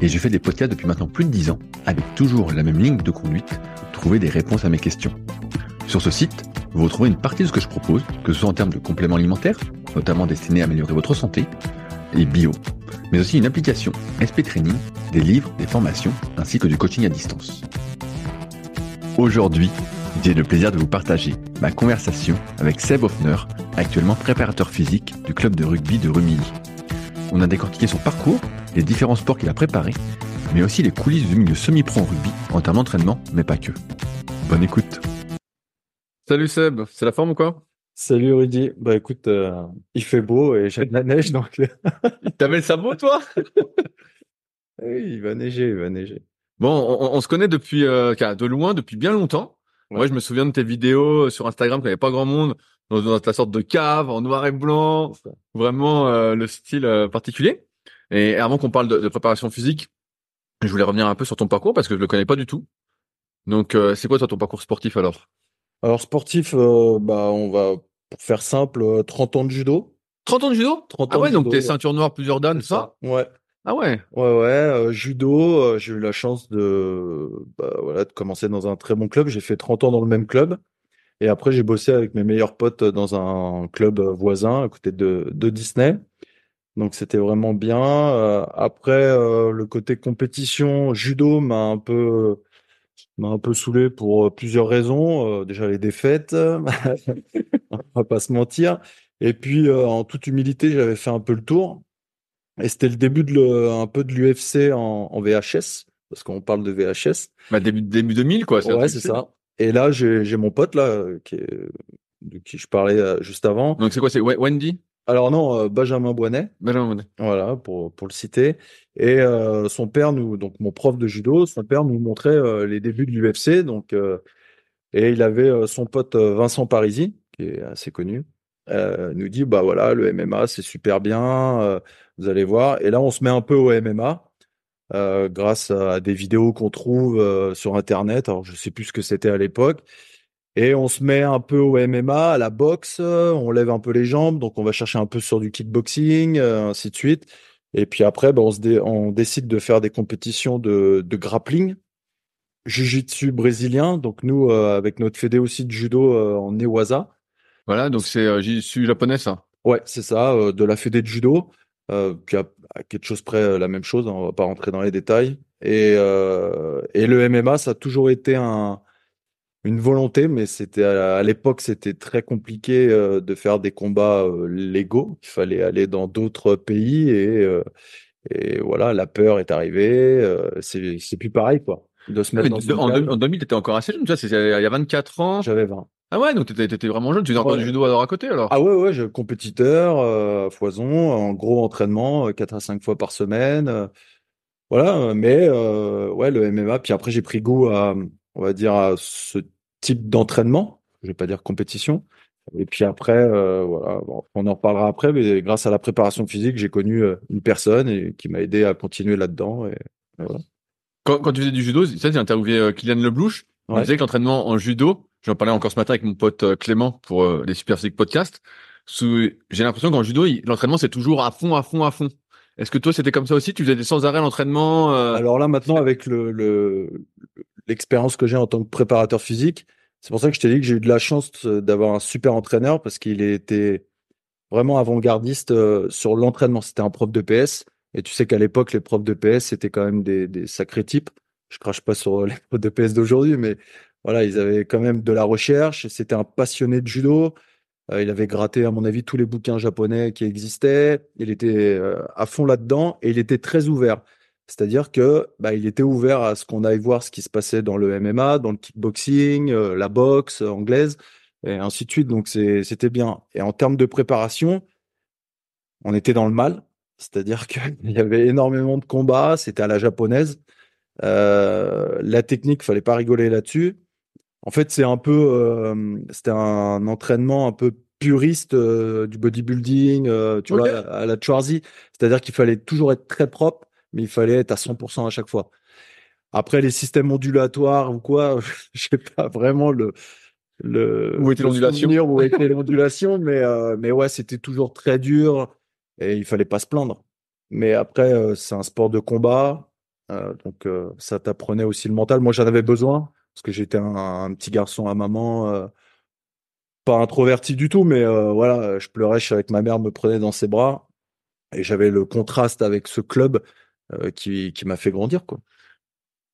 et je fais des podcasts depuis maintenant plus de 10 ans avec toujours la même ligne de conduite, trouver des réponses à mes questions. Sur ce site, vous retrouvez une partie de ce que je propose, que ce soit en termes de compléments alimentaires, notamment destinés à améliorer votre santé, et bio, mais aussi une application SP Training, des livres, des formations, ainsi que du coaching à distance. Aujourd'hui, j'ai le plaisir de vous partager ma conversation avec Seb Hoffner, actuellement préparateur physique du club de rugby de Rumilly. On a décortiqué son parcours, les différents sports qu'il a préparés, mais aussi les coulisses du milieu semi-pro en rugby en termes d'entraînement, mais pas que. Bonne écoute. Salut Seb, c'est la forme ou quoi? Salut Rudy. Bah écoute, euh, il fait beau et j'ai de la neige donc. T'avais le sabot toi? Oui, il va neiger, il va neiger. Bon, on, on se connaît depuis euh, de loin, depuis bien longtemps. Ouais. Moi, je me souviens de tes vidéos sur Instagram quand il n'y avait pas grand monde, dans, dans ta sorte de cave en noir et blanc, vraiment euh, le style euh, particulier. Et avant qu'on parle de, de préparation physique, je voulais revenir un peu sur ton parcours parce que je le connais pas du tout. Donc, euh, c'est quoi toi ton parcours sportif alors? Alors sportif, euh, bah on va pour faire simple, euh, 30 ans de judo. 30 ans de judo? 30 Ah ans ouais, de donc t'es ouais. ceinture noire, plusieurs dames, ça? Ouais, Ah ouais. ouais, ouais. euh, judo, euh, j'ai eu la chance de, bah, voilà, de commencer dans un très bon club. J'ai fait 30 ans dans le même club. Et après, j'ai bossé avec mes meilleurs potes dans un club voisin à côté de, de Disney. Donc c'était vraiment bien. Euh, après, euh, le côté compétition, judo m'a un peu m'a un peu saoulé pour euh, plusieurs raisons. Euh, déjà les défaites, on va pas se mentir. Et puis en toute humilité, j'avais fait un peu le tour. Et c'était le début de le, un peu de l'UFC en, en VHS, parce qu'on parle de VHS. Bah, début, début 2000 quoi. Ouais, c'est ça. Et là, j'ai mon pote là, qui est, de qui je parlais juste avant. Donc c'est quoi C'est Wen- Wendy? Alors non, euh, Benjamin Boinet. Benjamin Wendy. Voilà, pour, pour le citer. Et euh, son père, nous, donc mon prof de judo, son père nous montrait euh, les débuts de l'UFC. Donc, euh, et il avait son pote Vincent Parisi, qui est assez connu, nous dit bah voilà, le MMA, c'est super bien, vous allez voir. Et là, on se met un peu au MMA. grâce à des vidéos qu'on trouve sur Internet. Alors, je sais plus ce que c'était à l'époque. Et on se met un peu au MMA, à la boxe, euh, on lève un peu les jambes, donc on va chercher un peu sur du kickboxing, euh, ainsi de suite. Et puis après, ben, on, se dé- on décide de faire des compétitions de, de grappling, jiu-jitsu brésilien. Donc nous, euh, avec notre fédé aussi de judo euh, en Newaza. Voilà, donc c'est euh, suis japonais ça? Ouais, c'est ça, de la fédé de judo. Puis à, à quelque chose près, la même chose, hein, on va pas rentrer dans les détails. Et, et le MMA, ça a toujours été un, une volonté, mais c'était à, l'époque, c'était très compliqué euh, de faire des combats euh, légaux. Il fallait aller dans d'autres pays et, euh, et voilà, la peur est arrivée. c'est c'est plus pareil, quoi. De se Ah, mettre dans en, en 2000, t'étais encore assez jeune, tu vois, c'est il y a 24 ans. J'avais 20. Ah ouais, donc t'étais, t'étais vraiment jeune, tu faisais encore Ouais. du judo alors à côté alors? Ah ouais, ouais, je compétiteur, foison, en gros entraînement, euh, 4 à 5 fois par semaine. voilà, mais ouais, le MMA. Puis après, j'ai pris goût à, on va dire, à ce type d'entraînement. Je vais pas dire compétition. Et puis après, euh, voilà, bon, on en reparlera après, mais grâce à la préparation physique, j'ai connu euh, une personne et, qui m'a aidé à continuer là-dedans. Et, voilà. Quand, quand tu faisais du judo, ça, j'ai interviewé euh, Kylian Leblouch. Il Ouais. disait que l'entraînement en judo, j'en parlais encore ce matin avec mon pote Clément pour les Super Physique Podcast. J'ai l'impression qu'en judo, l'entraînement c'est toujours à fond, à fond, à fond. Est-ce que toi c'était comme ça aussi? Tu faisais des sans arrêt l'entraînement euh, Alors là, maintenant, avec le, le, l'expérience que j'ai en tant que préparateur physique, c'est pour ça que je t'ai dit que j'ai eu de la chance euh, d'avoir un super entraîneur parce qu'il était vraiment avant-gardiste euh, sur l'entraînement. C'était un prof de PS. Et tu sais qu'à l'époque, les profs de PS, c'était quand même des, sacrés types. Je crache pas sur les profs de PS d'aujourd'hui, mais voilà, ils avaient quand même de la recherche. C'était un passionné de judo. Euh, il avait gratté, à mon avis, tous les bouquins japonais qui existaient. Il était euh, à fond là-dedans et il était très ouvert. C'est-à-dire que bah, il était ouvert à ce qu'on aille voir ce qui se passait dans le MMA, dans le kickboxing, euh, la boxe anglaise, et ainsi de suite. Donc c'était bien. Et en termes de préparation, on était dans le mal. C'est-à-dire qu'il y avait énormément de combats, c'était à la japonaise. Euh, la technique, fallait pas rigoler là-dessus. En fait, c'est un peu, euh, c'était un entraînement un peu puriste euh, du bodybuilding, euh, tu vois, à la Schwarzy. C'est-à-dire qu'il fallait toujours être très propre, mais il fallait être à 100% à chaque fois. Après, les systèmes ondulatoires ou quoi, je sais pas vraiment le, le Où était l'ondulation Où était l'ondulation, mais euh, mais ouais, c'était toujours très dur et il fallait pas se plaindre. Mais après, euh, c'est un sport de combat, euh, donc ça t'apprenait aussi le mental. Moi, j'en avais besoin parce que j'étais un, un petit garçon à maman, pas introverti du tout, mais voilà, je pleurais, je que ma mère me prenait dans ses bras et j'avais le contraste avec ce club euh, qui qui m'a fait grandir, quoi.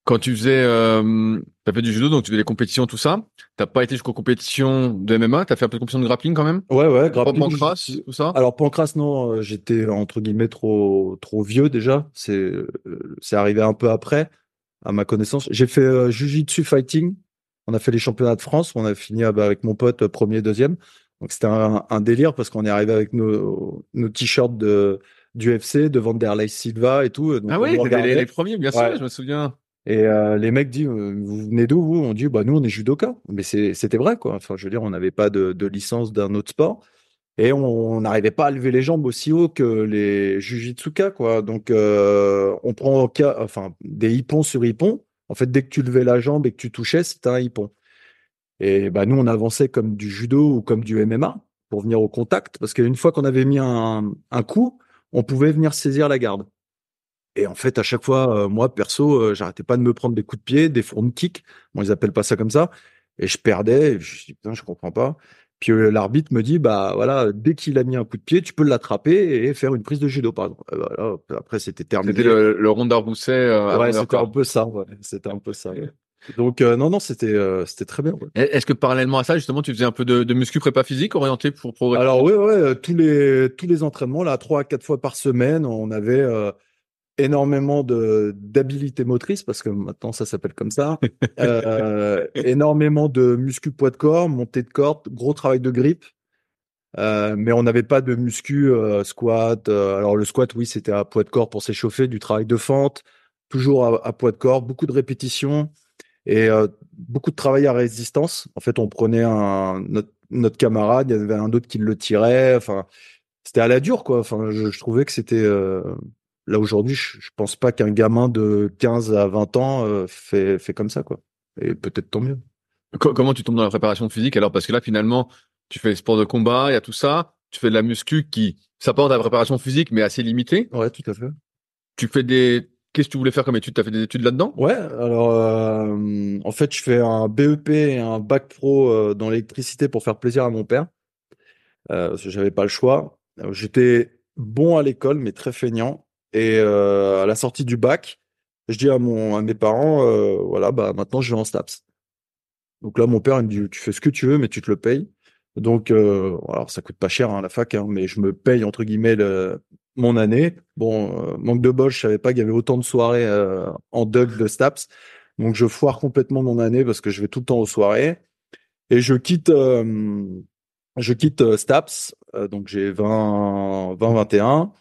Quand tu faisais, euh, t'as fait du judo, donc tu faisais des compétitions, tout ça. T'as pas été jusqu'aux compétitions de MMA. T'as fait un peu de compétition de grappling quand même? Ouais, ouais, grappling. Pancras, tout ça? Alors Pancras, non, euh, j'étais entre guillemets trop trop vieux déjà. C'est euh, c'est arrivé un peu après, à ma connaissance. J'ai fait euh, Jiu-Jitsu fighting. On a fait les championnats de France. On a fini euh, bah, avec mon pote premier, deuxième. Donc c'était un, un délire parce qu'on est arrivé avec nos nos t-shirts de du UFC de Vanderlei Silva et tout. Donc Ah oui, les, les premiers, bien sûr, je me souviens. Et euh, les mecs disent, euh, vous venez d'où vous? On dit, bah nous on est judoka. Mais c'était vrai quoi. Enfin, je veux dire, on n'avait pas de, de licence d'un autre sport et on n'arrivait pas à lever les jambes aussi haut que les jujitsuka quoi. Donc euh, on prend cas, enfin des hippons sur hippons. En fait, dès que tu levais la jambe et que tu touchais, c'était un hippon. Et bah nous on avançait comme du judo ou comme du MMA pour venir au contact parce qu'une fois qu'on avait mis un, un coup, on pouvait venir saisir la garde. Et en fait, à chaque fois, euh, moi, perso, euh, j'arrêtais pas de me prendre des coups de pied, des front kick. Bon, ils appellent pas ça comme ça. Et je perdais. Et je me dis, putain, je comprends pas. Puis euh, l'arbitre me dit, bah voilà, dès qu'il a mis un coup de pied, tu peux l'attraper et faire une prise de judo, par exemple. Voilà, après, c'était terminé. C'était le, le. Euh, à Ouais, c'était un peu ça. Ouais. C'était un peu ça. ouais. Donc, euh, non, non, c'était euh, c'était très bien. ouais. Et Est-ce que parallèlement à ça, justement, tu faisais un peu de, de muscu prépa physique orienté pour progresser? Alors oui, ouais, euh, tous les tous les entraînements là, trois à quatre fois par semaine, on avait euh, énormément de d'habilité motrice parce que maintenant ça s'appelle comme ça. Énormément de muscu poids de corps, montée de corde, gros travail de grippe. Euh, mais on n'avait pas de muscu squat. alors le squat, oui, c'était à poids de corps pour s'échauffer, du travail de fente, toujours à, à poids de corps, beaucoup de répétitions et euh, beaucoup de travail à résistance. En fait, on prenait un notre, notre camarade, il y avait un autre qui le tirait. Enfin, c'était à la dure, quoi. Enfin, je, je trouvais que c'était euh, là aujourd'hui. Je, je pense pas qu'un gamin de 15 à 20 ans euh, fait fait comme ça, quoi. Et peut-être tant mieux. Co- Comment tu tombes dans la préparation physique? Alors Parce que là, finalement, tu fais les sports de combat, il y a tout ça. Tu fais de la muscu qui s'apporte à la préparation physique, mais assez limitée. Ouais, tout à fait. Tu fais des. Qu'est-ce que tu voulais faire comme études T'as fait des études là-dedans? Ouais, alors euh, en fait, je fais un BEP et un bac pro euh, dans l'électricité pour faire plaisir à mon père. Euh, parce que j'avais pas le choix. Euh, J'étais bon à l'école, mais très feignant. Et euh, à la sortie du bac, je dis à mon à mes parents, voilà, bah maintenant je vais en STAPS. Donc là, mon père il me dit, tu fais ce que tu veux, mais tu te le payes. Donc, alors ça coûte pas cher hein, la fac, hein, mais je me paye entre guillemets le, mon année. Bon, euh, manque de bol, je savais pas qu'il y avait autant de soirées euh, en Doug de Staps. Donc je foire complètement mon année parce que je vais tout le temps aux soirées. Et je quitte, euh, je quitte Staps, donc j'ai 20, 20, 21.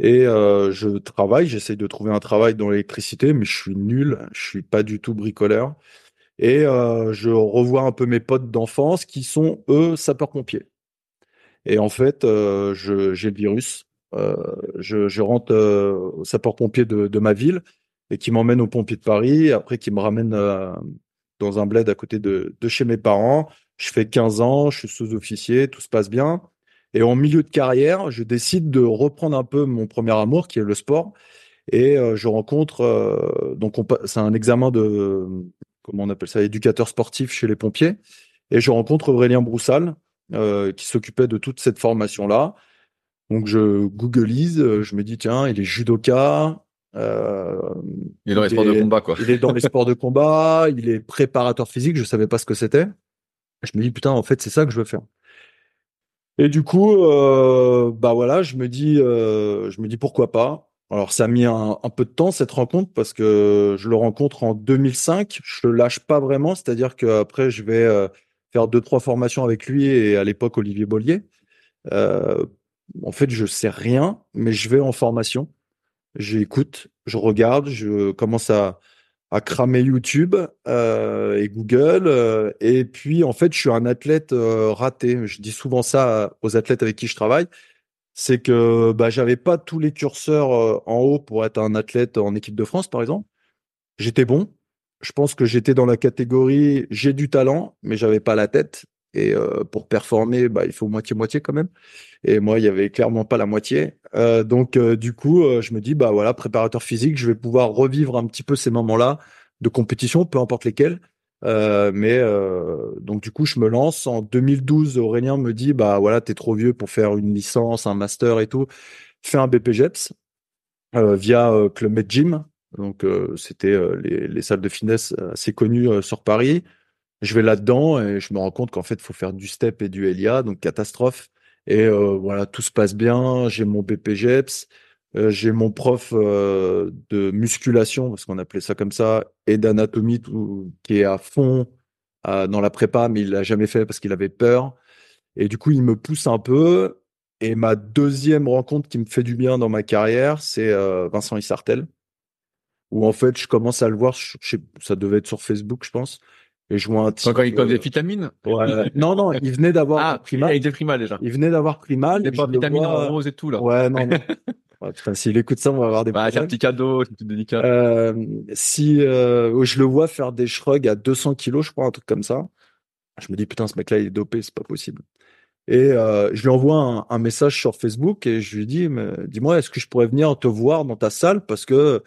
Et je travaille, j'essaye de trouver un travail dans l'électricité, mais je suis nul, je suis pas du tout bricoleur. Et je revois un peu mes potes d'enfance qui sont, eux, sapeurs-pompiers. Et en fait, j'ai le virus. Euh, je, je rentre euh, au sapeur-pompier de, de ma ville et qui m'emmène aux pompiers de Paris, après qui me ramène euh, dans un bled à côté de, de chez mes parents. Je fais 15 ans, je suis sous-officier, tout se passe bien. Et en milieu de carrière, je décide de reprendre un peu mon premier amour, qui est le sport. Et euh, je rencontre, euh, donc c'est un examen de, comment on appelle ça, éducateur sportif chez les pompiers. Et je rencontre Aurélien Broussal, qui s'occupait de toute cette formation-là. Donc je googleise, euh, je me dis, tiens, il est judoka, euh, Il est dans les sports de combat, quoi. il est dans les sports de combat, il est préparateur physique, je savais pas ce que c'était. Je me dis putain, en fait, c'est ça que je veux faire. Et du coup, euh, bah voilà, je me dis, euh, je me dis pourquoi pas. Alors ça a mis un, un peu de temps cette rencontre parce que je le rencontre en 2005. Je le lâche pas vraiment, c'est-à-dire qu'après je vais euh, faire deux trois formations avec lui et à l'époque Olivier Bollier. Euh, en fait, je sais rien, mais je vais en formation. J'écoute, je regarde, je commence à cramer YouTube et Google. et puis, en fait, je suis un athlète raté. Je dis souvent ça aux athlètes avec qui je travaille. C'est que bah, j'avais pas tous les curseurs en haut pour être un athlète en équipe de France, par exemple. J'étais bon. Je pense que j'étais dans la catégorie j'ai du talent, mais j'avais pas la tête. Et pour performer, bah, il faut moitié-moitié quand même. Et moi, il y avait clairement pas la moitié. Euh, donc, euh, du coup, euh, je me dis, bah voilà, préparateur physique, je vais pouvoir revivre un petit peu ces moments-là de compétition, peu importe lesquels. mais donc, du coup, je me lance. En 2012, Aurélien me dit, bah voilà, t'es trop vieux pour faire une licence, un master et tout. Fais un BPGEPS via Club Med Gym. Donc, c'était les, les, salles de fitness assez connues sur Paris. Je vais là-dedans et je me rends compte qu'en fait, il faut faire du step et du LIA, donc catastrophe. Et euh, voilà, tout se passe bien. J'ai mon BPGEPS, euh, j'ai mon prof euh, de musculation, parce qu'on appelait ça comme ça, et d'anatomie qui est à fond dans la prépa, mais il l'a jamais fait parce qu'il avait peur. Et du coup, il me pousse un peu. Et ma deuxième rencontre qui me fait du bien dans ma carrière, c'est Vincent Issartel, où en fait, je commence à le voir. ça devait être sur Facebook, je pense. Et je vois un type. Quand il donne des vitamines ouais. Non, non, il venait d'avoir ah, pris mal. Il était pris mal déjà. Il venait d'avoir pris mal. Il pas vitamines en rose et tout là. Ouais, non. non. ouais, putain, s'il écoute ça, on va avoir des bah, problèmes. un petit cadeau, c'est tout délicat. Euh, si euh, je le vois faire des shrugs à 200 kilos, je crois, un truc comme ça. Je me dis putain, ce mec-là, il est dopé, c'est pas possible. Et euh, je lui envoie un, un, message sur Facebook et je lui dis, dis-moi, est-ce que je pourrais venir te voir dans ta salle parce que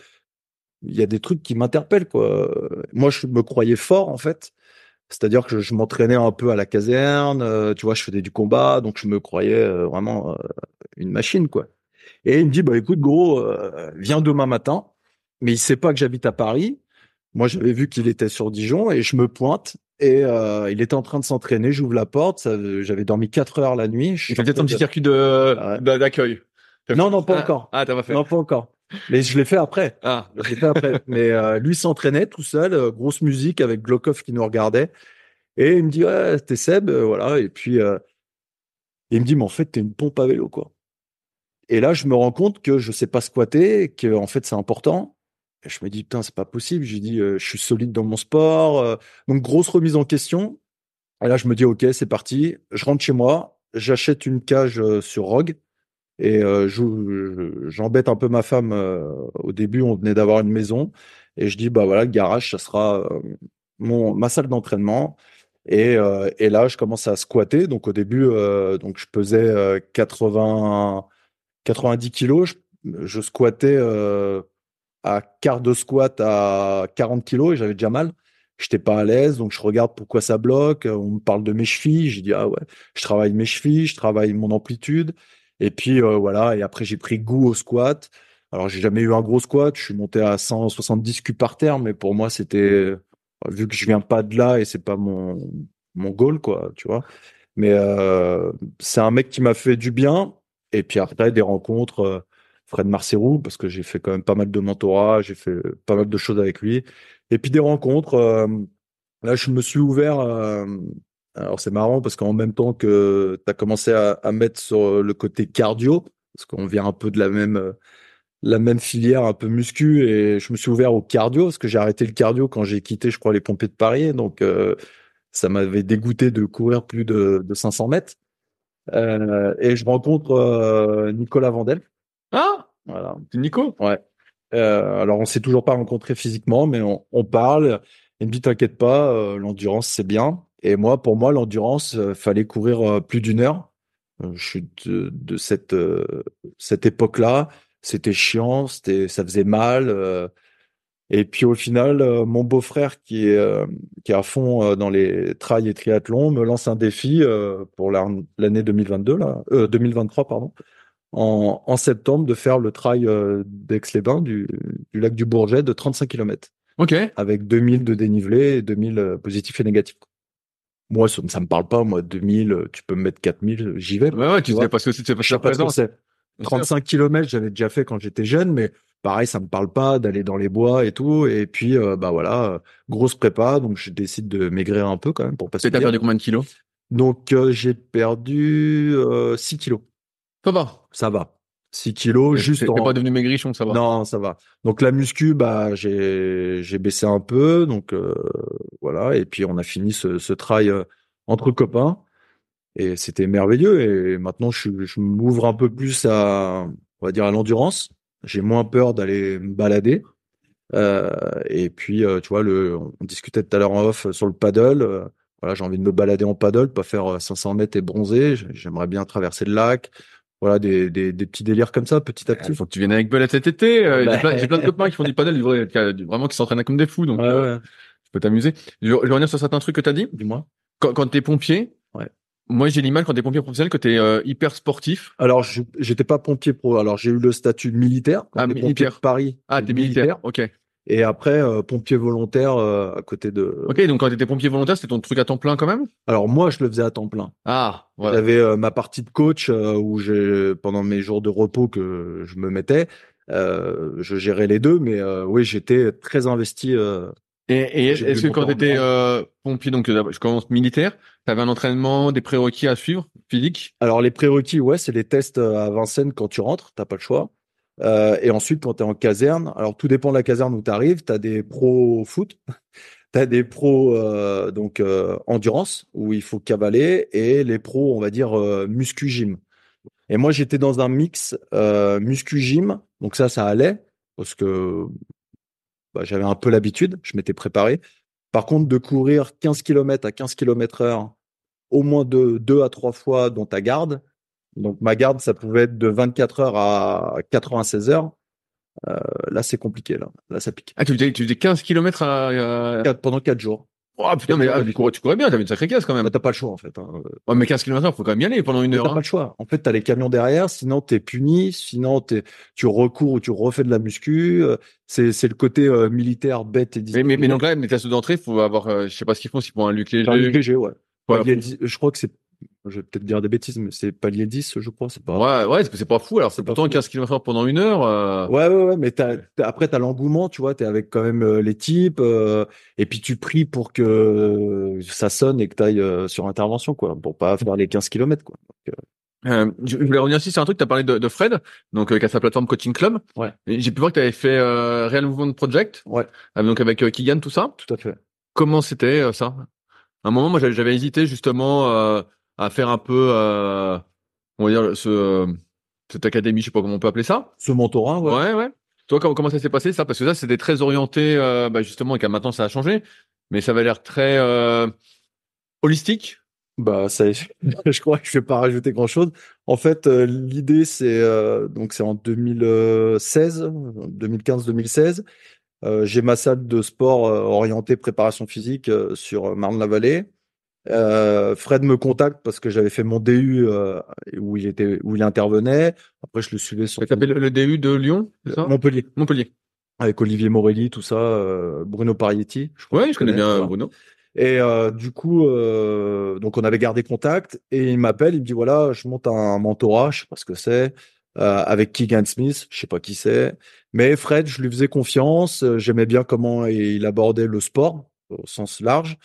il y a des trucs qui m'interpellent quoi. Moi, je me croyais fort en fait c'est-à-dire que je, m'entraînais un peu à la caserne, euh, tu vois, je faisais du combat, donc je me croyais euh, vraiment euh, une machine, quoi. Et il me dit, bah écoute, gros, viens demain matin. Mais il sait pas que j'habite à Paris. Moi, j'avais vu qu'il était sur Dijon et je me pointe. Et il était en train de s'entraîner. J'ouvre la porte. J'avais dormi quatre heures la nuit. Je peut-être un petit circuit de d'accueil. Non, non, pas encore. Ah, t'as pas fait. Non, pas encore. Mais je l'ai fait après. Ah. Je l'ai fait après. Mais euh, lui s'entraînait tout seul, euh, grosse musique avec Glokov qui nous regardait. Et il me dit, ouais, t'es Seb, euh, voilà. Et puis, il me dit, mais en fait, t'es une pompe à vélo, quoi. Et là, je me rends compte que je sais pas squatter, que en fait, c'est important. Et je me dis, putain, c'est pas possible. J'ai dit, je suis solide dans mon sport. donc, grosse remise en question. Et là, je me dis, OK, c'est parti. Je rentre chez moi. J'achète une cage sur Rogue. Et euh, j'embête un peu ma femme. Euh, au début, on venait d'avoir une maison. Et je dis, bah voilà, le garage, ça sera euh, mon, ma salle d'entraînement. Et, et, là, je commence à squatter. Donc au début, donc je pesais 80, 90 kilos. Je, squattais à quart de squat à 40 kilos et j'avais déjà mal. J'étais pas à l'aise, donc je regarde pourquoi ça bloque. On me parle de mes chevilles. Je dis ah ouais, je travaille mes chevilles, je travaille mon amplitude. Et puis euh, voilà, et après j'ai pris goût au squat. Alors j'ai jamais eu un gros squat, je suis monté à 170 cubes par terre, mais pour moi c'était vu que je viens pas de là et c'est pas mon mon goal quoi, tu vois. Mais euh, c'est un mec qui m'a fait du bien. Et puis après des rencontres, euh, Fred Marcerou, parce que j'ai fait quand même pas mal de mentorat, j'ai fait pas mal de choses avec lui. Et puis des rencontres. là, je me suis ouvert alors c'est marrant parce qu'en même temps que tu as commencé à, mettre sur le côté cardio, parce qu'on vient un peu de la même la même filière un peu muscu et je me suis ouvert au cardio parce que j'ai arrêté le cardio quand j'ai quitté je crois les pompiers de Paris. Donc euh, ça m'avait dégoûté de courir plus de, de 500 mètres. Euh, et je rencontre euh, Nicolas Vandel. Ah! Voilà. Nico? Ouais. Alors on s'est toujours pas rencontré physiquement mais on, on parle. Il me dit t'inquiète pas l'endurance c'est bien et moi, pour moi, l'endurance, euh, fallait courir euh, plus d'une heure. Euh, je suis de, cette cette époque-là. C'était chiant, c'était ça faisait mal. et puis au final, mon beau-frère qui est qui est à fond dans les trails et triathlons me lance un défi pour l'année 2022 là, 2023 pardon, en, en, septembre de faire le trail d'Aix-les-Bains du, du lac du Bourget de 35 km. Ok. Avec 2000 de dénivelé et 2000 positifs et négatifs. Moi, ça, ça me parle pas. Moi, 2000, tu peux me mettre 4000, j'y vais. Ouais, ouais, tu sais parce que c'est pas présent. 35 km, j'avais déjà fait quand j'étais jeune, mais pareil, ça me parle pas d'aller dans les bois et tout. Et puis, euh, bah voilà, grosse prépa, donc je décide de maigrir un peu quand même pour passer. T'as perdu combien de kilos? Donc euh, j'ai perdu 6 euh, kilos. Ça va. Ça va. 6 kilos, juste en... pas devenu maigrichon, ça va. Non, ça va. Donc la muscu, bah j'ai j'ai baissé un peu, donc euh, voilà. Et puis on a fini ce, ce trail euh, entre copains et c'était merveilleux. Et maintenant je, je m'ouvre un peu plus à on va dire à l'endurance. J'ai moins peur d'aller me balader. Euh, et puis euh, tu vois le, on discutait tout à l'heure en off sur le paddle. euh, voilà, j'ai envie de me balader en paddle, pas faire euh, 500 mètres et bronzer. J'ai- J'aimerais bien traverser le lac. Voilà des, des, des petits délires comme ça, petit à Il petit. faut que tu viennes avec Belette cet été. euh, J'ai Bah. plein, j'ai plein de copains qui font du paddle, vrai- du- vraiment qui s'entraînent comme des fous, donc Ouais, euh, ouais. tu peux t'amuser. Je, je vais revenir sur certains trucs que tu as dit. Dis-moi. Quand, quand t'es pompier, Ouais. moi j'ai l'image quand t'es pompier professionnel que t'es euh, hyper sportif. Alors, je- j'étais pas pompier pro. Alors, j'ai eu le statut de militaire. Quand Ah, t'es pompier militaire. de Paris. Ah, t'es t'es militaire. Ok. Et après, euh, pompier volontaire euh, à côté de. Ok, donc quand t'étais pompier volontaire, c'était ton truc à temps plein quand même? Alors, moi, je le faisais à temps plein. Ah, voilà. J'avais euh, ma partie de coach euh, où j'ai, pendant mes jours de repos que je me mettais, euh, je gérais les deux. Mais euh, oui, j'étais très investi. euh. Et, et est-ce que quand grade. euh, pompier, donc je commence militaire, t'avais un entraînement, des prérequis à suivre, physique? Alors, les prérequis, ouais, c'est les tests à Vincennes quand tu rentres. T'as pas le choix. Euh, et ensuite, quand tu es en caserne, alors tout dépend de la caserne où tu arrives. Tu as des pros foot, tu as des pros euh, donc euh, endurance où il faut cavaler et les pros, on va dire muscu gym. Et moi, j'étais dans un mix muscu gym, donc ça, ça allait parce que bah, j'avais un peu l'habitude, je m'étais préparé. Par contre, de courir 15 km à 15 km heure au moins deux, deux à trois fois dans ta garde, donc ma garde, ça pouvait être de 24 heures à 96 heures. Euh, là, c'est compliqué. Là, là, ça pique. Ah, tu faisais, tu faisais 15 km à... à... Pendant quatre jours. Oh putain, mais ah, tu, courais, tu courais bien, t'avais une sacrée caisse quand même. Bah, t'as pas le choix en fait. hein. Ouais, mais 15 km faut quand même y aller pendant une T'as heure. pas hein. le choix. En fait, t'as les camions derrière. Sinon, t'es puni. Sinon, t'es, tu recours ou tu refais de la muscu. Euh, C'est, c'est le côté euh, militaire bête et Mais, mais, mais donc là, les tests d'entrée, faut avoir, euh, je sais pas ce qu'ils font, s'ils font un luc léger. Palier léger, ouais. Palier dix- je crois que c'est, je vais peut-être dire des bêtises, mais c'est palier 10, je crois. C'est pas. Ouais, ouais, c'est c'est pas fou. Alors, c'est pourtant fou. 15 km heure pendant une heure. euh, Ouais, ouais, ouais, mais t'as, t'as- après, t'as l'engouement, tu vois, t'es avec quand même euh, les types, euh, et puis tu pries pour que euh, ça sonne et que t'ailles euh, sur intervention, quoi, pour pas faire les 15 km, quoi. Euh, je je voulais revenir aussi sur un truc, tu as parlé de, de Fred, donc euh, qui a sa plateforme Coaching Club. Ouais. J'ai pu voir que tu avais fait euh, Real Movement Project, Ouais, euh, donc avec euh, Keegan, tout ça. tout à fait. Comment c'était euh, ça? À un moment, moi, j'avais j'avais hésité justement euh, à faire un peu, euh, on va dire, ce, cette académie, je sais pas comment on peut appeler ça. Ce mentorat, ouais. Ouais, ouais. Toi, comment, comment ça s'est passé ça? Parce que ça, c'était très orienté, euh, bah, justement, et qu'à maintenant, ça a changé, mais ça avait l'air très euh, holistique. Bah, ça, je crois que je vais pas rajouter grand chose. En fait, euh, l'idée, c'est, donc c'est en 2016, 2015-2016. Euh, j'ai ma salle de sport orientée préparation physique sur Marne-la-Vallée. Euh, Fred me contacte parce que j'avais fait mon DU euh, où il était, où il intervenait. Après, je le suivais sur Tu le, le DU de Lyon, ça? Montpellier Montpellier. avec Olivier Morelli, tout ça, euh, Bruno Parietti. je crois Ouais, je connais bien voilà. Bruno. Et du coup, donc on avait gardé contact et il m'appelle, il me dit voilà, je monte un mentorat, je sais pas ce que c'est, avec Keegan Smith, je sais pas qui c'est, mais Fred, je lui faisais confiance, j'aimais bien comment il abordait le sport au sens large.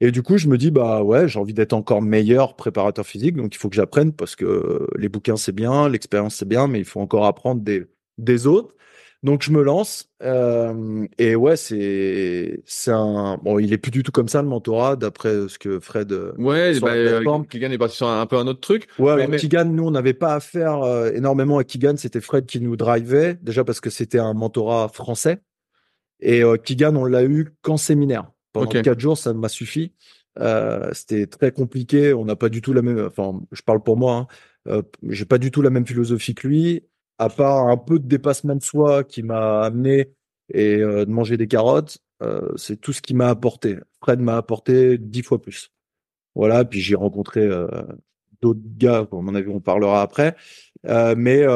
Et du coup, je me dis bah ouais, j'ai envie d'être encore meilleur préparateur physique, donc il faut que j'apprenne parce que les bouquins c'est bien, l'expérience c'est bien, mais il faut encore apprendre des des autres. Donc je me lance euh, et ouais c'est c'est un bon il est plus du tout comme ça le mentorat d'après ce que Fred euh, Ouais, sur bah, euh. Keegan est parti sur un, un peu un autre truc. ouais Mais- mais- Keegan nous on n'avait pas affaire euh, énormément à Keegan c'était Fred qui nous drivait déjà parce que c'était un mentorat français et euh, Keegan on l'a eu qu'en séminaire pendant quatre jours ça m'a suffi euh, c'était très compliqué on n'a pas du tout la même enfin je parle pour moi hein, euh, j'ai pas du tout la même philosophie que lui à part un peu de dépassement de soi qui m'a amené et euh, de manger des carottes, euh, c'est tout ce qui m'a apporté. Fred m'a apporté dix fois plus. Voilà, puis j'ai rencontré d'autres gars, à mon avis, on parlera après. Mais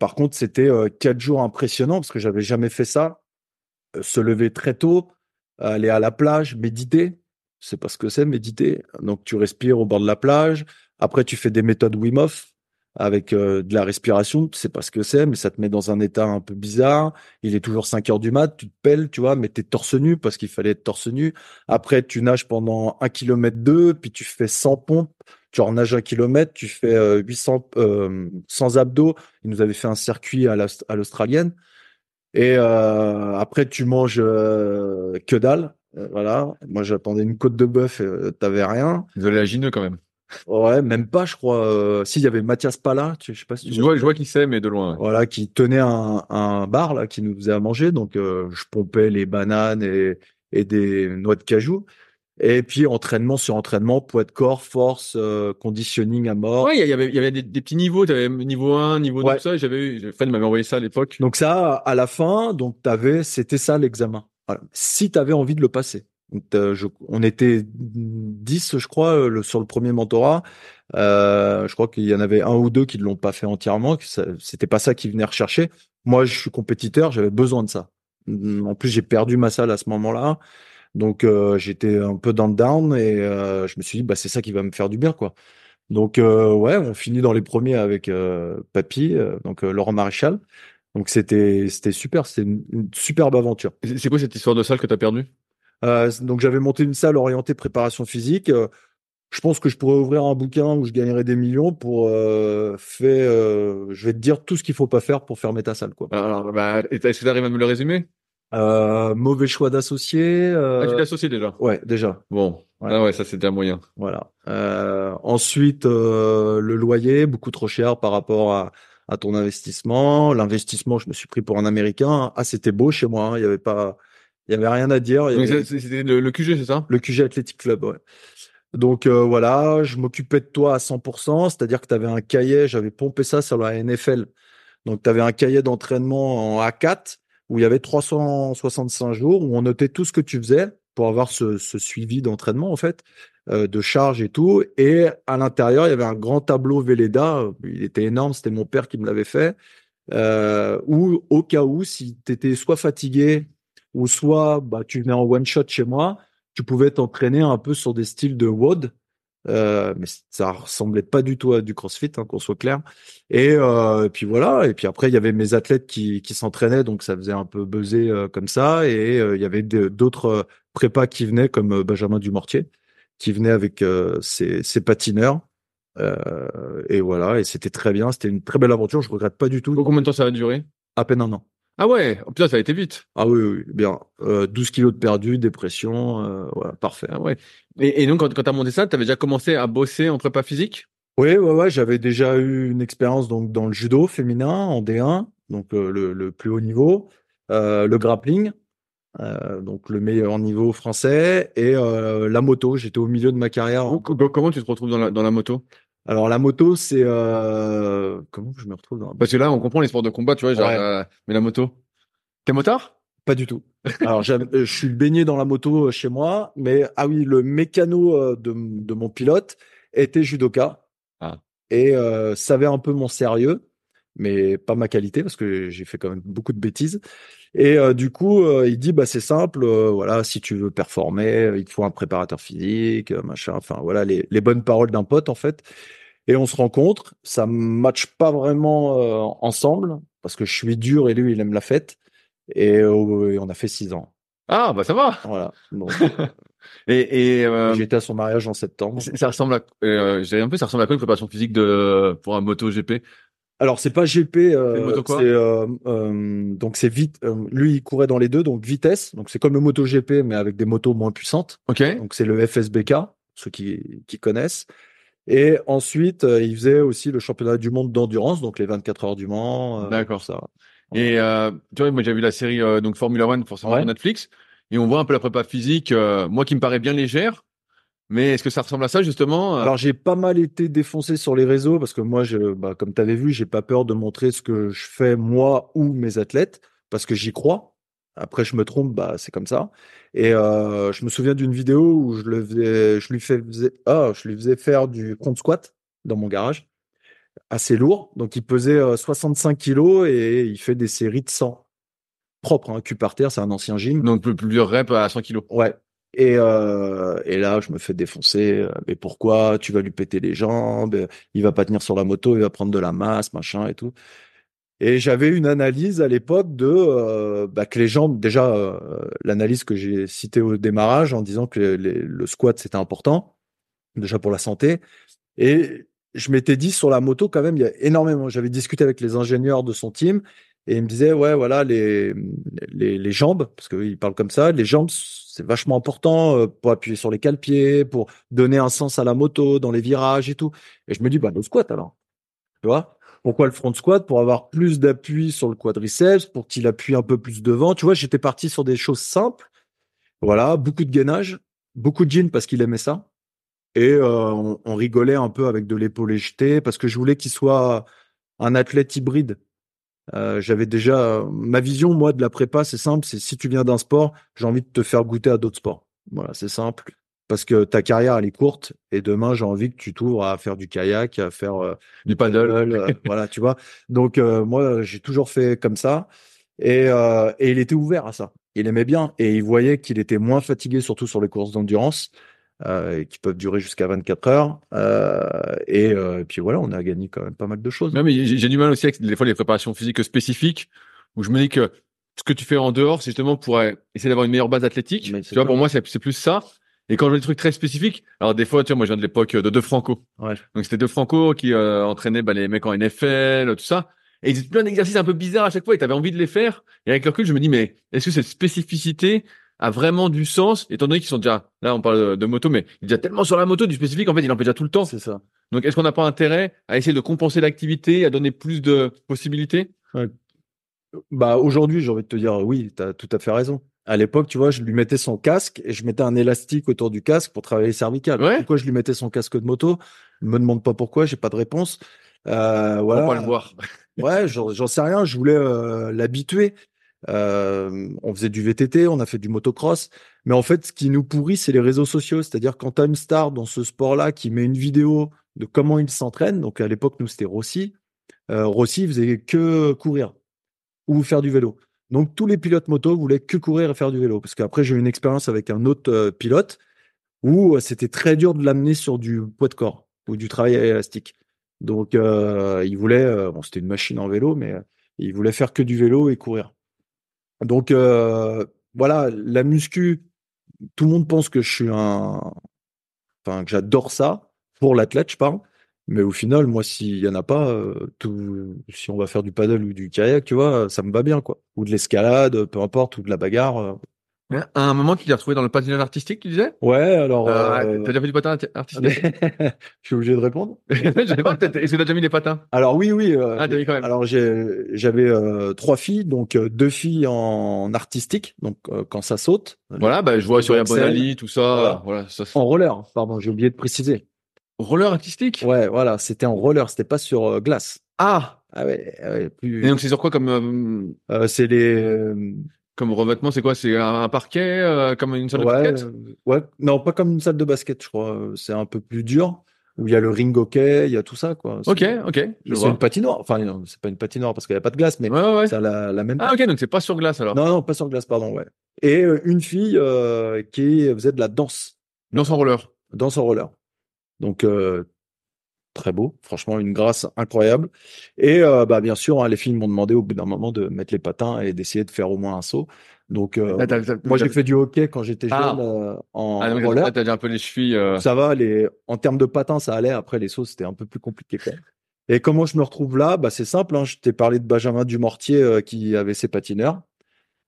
par contre, c'était quatre jours impressionnants parce que j'avais jamais fait ça. Se lever très tôt, aller à la plage, méditer. C'est pas ce que c'est méditer. Donc tu respires au bord de la plage. Après, tu fais des méthodes Wim Hof. avec euh, de la respiration. Tu sais pas ce que c'est, mais ça te met dans un état un peu bizarre. Il est toujours 5 heures du mat, tu te pelles, tu vois, mais t'es torse nu parce qu'il fallait être torse nu. Après, tu nages pendant un kilomètre deux, puis tu fais 100 pompes. Tu en nages un kilomètre, tu fais euh, 800 euh, 100 abdos. Il nous avait fait un circuit à l'australienne. Et euh, après, tu manges euh, que dalle. Euh, voilà. Moi, j'attendais une côte de bœuf, euh, t'avais rien. Gineux quand même. Ouais, même pas, je crois. Euh, si, il y avait Mathias Pala, tu, je sais pas si tu Je vois, je vois qui c'est, mais de loin. ouais. voilà, qui tenait un, un bar là, qui nous faisait à manger. Donc, euh, je pompais les bananes et, et des noix de cajou. Et puis, entraînement sur entraînement, poids de corps, force, euh, conditioning à mort. Ouais, il y avait, il y avait des, des petits niveaux. Tu avais niveau 1, niveau 2, Ouais. tout ça. J'avais eu, Fan m'avait envoyé ça à l'époque. Donc ça, à la fin, donc t'avais, c'était ça l'examen. Voilà. Si tu avais envie de le passer. Donc, t'as- je- on était 10, je crois, euh, le- sur le premier mentorat. Euh, je crois qu'il y en avait un ou deux qui ne l'ont pas fait entièrement. C'était pas ça qu'ils venaient rechercher. Moi, je suis compétiteur, j'avais besoin de ça. En plus, j'ai perdu ma salle à ce moment-là. Donc, euh, j'étais un peu dans le down et euh, je me suis dit, bah, c'est ça qui va me faire du bien, quoi. Donc, euh, ouais, on finit dans les premiers avec Papy, donc Laurent Maréchal. Donc, c'était c'était super, c'était une, une superbe aventure. C'est quoi cette histoire de salle que t'as perdue? Euh, donc, j'avais monté une salle orientée préparation physique. Je pense que je pourrais ouvrir un bouquin où je gagnerais des millions pour faire, je vais te dire tout ce qu'il faut pas faire pour fermer ta salle, quoi. Alors, bah, est-ce que tu arrives à me le résumer? Euh, mauvais choix d'associés. euh, Ah, tu associé déjà. ouais, déjà. Bon. Ouais. Ah ouais, ça c'était un moyen. Voilà. Euh, ensuite, euh, le loyer, beaucoup trop cher par rapport à, à ton investissement. L'investissement, je me suis pris pour un Américain. Ah, c'était beau chez moi. hein. Il y avait pas, il y avait rien à dire. Avait- C'était le, le QG, c'est ça? Le QG Athletic Club, ouais. Donc euh, voilà, je m'occupais de toi à 100%, c'est-à-dire que tu avais un cahier, j'avais pompé ça sur la NFL. Donc tu avais un cahier d'entraînement en A4 où il y avait 365 jours où on notait tout ce que tu faisais pour avoir ce, suivi d'entraînement en fait, euh, de charge et tout. Et à l'intérieur, il y avait un grand tableau Velleda, euh, il était énorme, c'était mon père qui me l'avait fait, euh, où au cas où, si tu étais soit fatigué ou soit bah, tu venais en one shot chez moi, tu pouvais t'entraîner un peu sur des styles de WOD, euh, mais ça ressemblait pas du tout à du CrossFit, hein, qu'on soit clair. Et, euh, et puis voilà. Et puis après, il y avait mes athlètes qui, qui s'entraînaient, donc ça faisait un peu buzzer euh, comme ça. Et euh, il y avait d'autres euh, prépas qui venaient, comme Benjamin Dumortier, qui venait avec euh, ses, ses patineurs. Euh, et voilà. Et c'était très bien. C'était une très belle aventure. Je regrette pas du tout. Combien de temps ça va durer À peine un an. Ah ouais, oh, putain, ça a été vite. Ah oui, oui, bien. Euh, 12 kilos de perdu, dépression, euh, voilà, parfait. Ah ouais. Et, et donc, quand, quand tu as monté ça, tu avais déjà commencé à bosser en prépa physique? Oui, ouais, ouais, j'avais déjà eu une expérience donc dans le judo féminin en D1, donc euh, le, le plus haut niveau, euh, le grappling, euh, donc le meilleur niveau français, et euh, la moto. J'étais au milieu de ma carrière. Co- Comment tu te retrouves dans la, dans la moto? Alors la moto, c'est euh, comment je me retrouve dans. Parce que là, on comprend les sports de combat, tu vois, genre, Ouais. euh, mais la moto. T'es motard? Pas du tout. Alors euh, je suis baigné dans la moto euh, chez moi, mais ah oui, le mécano de, de mon pilote était judoka Ah. et euh, savait un peu mon sérieux, mais pas ma qualité parce que j'ai fait quand même beaucoup de bêtises. Et euh, du coup, euh, il dit bah c'est simple, euh, voilà, si tu veux performer, il te faut un préparateur physique, machin. Enfin voilà les, les bonnes paroles d'un pote en fait. Et on se rencontre, ça matche pas vraiment ensemble parce que je suis dur et lui il aime la fête. Et, et on a fait six ans. Ah, bah ça va. Voilà. Et, et euh, J'étais à son mariage en septembre. ça ressemble à, euh, j'ai un peu, ça ressemble à quoi une préparation physique de, pour un moto GP Alors c'est pas GP, euh, C'est euh, euh, donc c'est vite. euh, lui il courait dans les deux, donc vitesse. Donc c'est comme le moto GP mais avec des motos moins puissantes. Ok. Donc c'est le FSBK, ceux qui, qui connaissent. Et ensuite euh, il faisait aussi le championnat du monde d'endurance, donc les 24 heures du Mans. euh, D'accord. ça. Et euh, tu vois, moi j'ai vu la série euh, donc Formula One forcément Ouais. sur Netflix, et on voit un peu la prépa physique, euh, moi qui me paraît bien légère, mais est-ce que ça ressemble à ça justement euh? Alors j'ai pas mal été défoncé sur les réseaux parce que moi, je, bah, comme tu avais vu, j'ai pas peur de montrer ce que je fais moi ou mes athlètes parce que j'y crois. Après, je me trompe, bah c'est comme ça. Et euh, je me souviens d'une vidéo où je le faisais, je lui fais, faisais- ah, je lui faisais faire du compte squat dans mon garage, assez lourd. Donc il pesait euh, 65 kilos et il fait des séries de 100 propres, hein, cul par terre, c'est un ancien gym. Donc plus- plusieurs reps à 100 kilos. Ouais. Et, euh, et là, je me fais défoncer. euh, Mais pourquoi? Tu vas lui péter les jambes. Il va pas tenir sur la moto. Il va prendre de la masse, machin et tout. Et j'avais une analyse à l'époque de euh, bah, que les jambes, déjà l'analyse que j'ai citée au démarrage en disant que le squat c'était important, déjà pour la santé. Et je m'étais dit sur la moto quand même, il y a énormément. J'avais discuté avec les ingénieurs de son team et ils me disaient ouais voilà les les, les jambes parce qu'ils parlent comme ça, les jambes c'est vachement important euh, pour appuyer sur les cale-pieds, pour donner un sens à la moto dans les virages et tout. Et je me dis bah le squat alors, tu vois? Pourquoi le front squat? Pour avoir plus d'appui sur le quadriceps, pour qu'il appuie un peu plus devant. Tu vois, j'étais parti sur des choses simples. Voilà, beaucoup de gainage, beaucoup de jeans parce qu'il aimait ça. Et euh, on, on rigolait un peu avec de l'épaule jetée parce que je voulais qu'il soit un athlète hybride. Euh, J'avais déjà ma vision, moi, de la prépa, c'est simple. C'est si tu viens d'un sport, j'ai envie de te faire goûter à d'autres sports. Voilà, c'est simple. Parce que ta carrière, elle est courte. Et demain, j'ai envie que tu t'ouvres à faire du kayak, à faire euh, Du paddle. euh, voilà, tu vois. Donc moi, j'ai toujours fait comme ça. Et, et il était ouvert à ça. Il aimait bien et il voyait qu'il était moins fatigué, surtout sur les courses d'endurance, euh, qui peuvent durer jusqu'à 24 heures. Euh, et, euh, et puis voilà, on a gagné quand même pas mal de choses. Non, mais j'ai du mal aussi avec des fois les préparations physiques spécifiques où je me dis que ce que tu fais en dehors, c'est justement pour essayer d'avoir une meilleure base athlétique. Mais Tu vois, ça. pour moi, c'est plus ça. Et quand je vois des trucs très spécifiques, alors des fois, tu vois, moi, je viens de l'époque de De Franco. Ouais. Donc c'était De Franco qui euh, entraînait bah, les mecs en NFL, tout ça. Et ils faisaient plein d'exercices un peu bizarres à chaque fois et tu avais envie de les faire. Et avec le recul, je me dis, mais est-ce que cette spécificité a vraiment du sens, étant donné qu'ils sont déjà, là, on parle de, de moto, mais il est déjà tellement sur la moto, du spécifique, en fait, il en fait déjà tout le temps. C'est ça. Donc, est-ce qu'on n'a pas intérêt à essayer de compenser l'activité, à donner plus de possibilités? Bah aujourd'hui, j'ai envie de te dire oui, tu as tout à fait raison. À l'époque, tu vois, je lui mettais son casque et je mettais un élastique autour du casque pour travailler les cervicales. Ouais. Pourquoi je lui mettais son casque de moto? Ne me demande pas pourquoi, j'ai pas de réponse. Euh, voilà. On va le voir. Ouais, j'en j'en sais rien. Je voulais euh, l'habituer. Euh, on faisait du VTT, on a fait du motocross. Mais en fait, ce qui nous pourrit, c'est les réseaux sociaux. C'est-à-dire quand tu star dans ce sport-là qui met une vidéo de comment il s'entraîne, donc à l'époque, nous, c'était Rossi. Euh, Rossi faisait que courir ou faire du vélo. Donc tous les pilotes moto voulaient que courir et faire du vélo. Parce qu'après, j'ai eu une expérience avec un autre euh, pilote où c'était très dur de l'amener sur du poids de corps ou du travail élastique. Donc il voulait, bon, c'était une machine en vélo, mais il voulait faire que du vélo et courir. Donc euh, voilà, la muscu, tout le monde pense que je suis un, enfin que j'adore ça pour l'athlète, je parle. Mais au final, moi, s'il y en a pas, euh, si on va faire du paddle ou du kayak, tu vois, ça me va bien, quoi. Ou de l'escalade, peu importe, ou de la bagarre. À un moment, tu l'as retrouvé dans le patinage artistique, tu disais? Ouais, alors. euh, euh, T'as déjà fait du patin arti- artistique? Je suis obligé de répondre. Est-ce que t'as déjà mis des patins? Alors oui, oui. euh, Ah, t'as mis quand même. alors j'ai, j'avais euh, trois filles, donc euh, deux filles en artistique, donc quand ça saute. Voilà, bah, je vois sur Axel. Bonali, tout ça. Voilà. Voilà, ça. En roller, pardon, j'ai oublié de préciser. Roller artistique? Ouais, voilà, c'était en roller, c'était pas sur glace. Ah Ah ouais, ah ouais, plus. Et donc, c'est sur quoi comme, euh, Euh, c'est les. euh, comme revêtement C'est quoi? C'est un, un parquet, euh, comme une salle de basket? euh, ouais, non, pas comme une salle de basket, je crois. Euh, C'est un peu plus dur, où il y a le ring hockey, il y a tout ça, quoi. Ok, ok. C'est une patinoire. Enfin, non, c'est pas une patinoire parce qu'il n'y a pas de glace, mais Ouais, ouais, ouais. c'est la, la même. Ah, ok, donc c'est pas sur glace alors. Non, non, pas sur glace, pardon, ouais. Et euh, une fille euh, qui faisait de la danse, Non, sans roller. danse en roller. Donc, euh, très beau, franchement, une grâce incroyable. Et euh, bah, bien sûr, hein, les filles m'ont demandé au bout d'un moment de mettre les patins et d'essayer de faire au moins un saut. Donc, euh, Là, moi, j'ai fait du hockey quand j'étais jeune Ah. euh, en Ah, donc, roller. t'as un peu les chevilles. euh, Ça va, les... en termes de patins, ça allait. Après, les sauts, c'était un peu plus compliqué. Quoi. Et comment je me retrouve là? Bah, C'est simple. Hein. Je t'ai parlé de Benjamin Dumortier qui avait ses patineurs.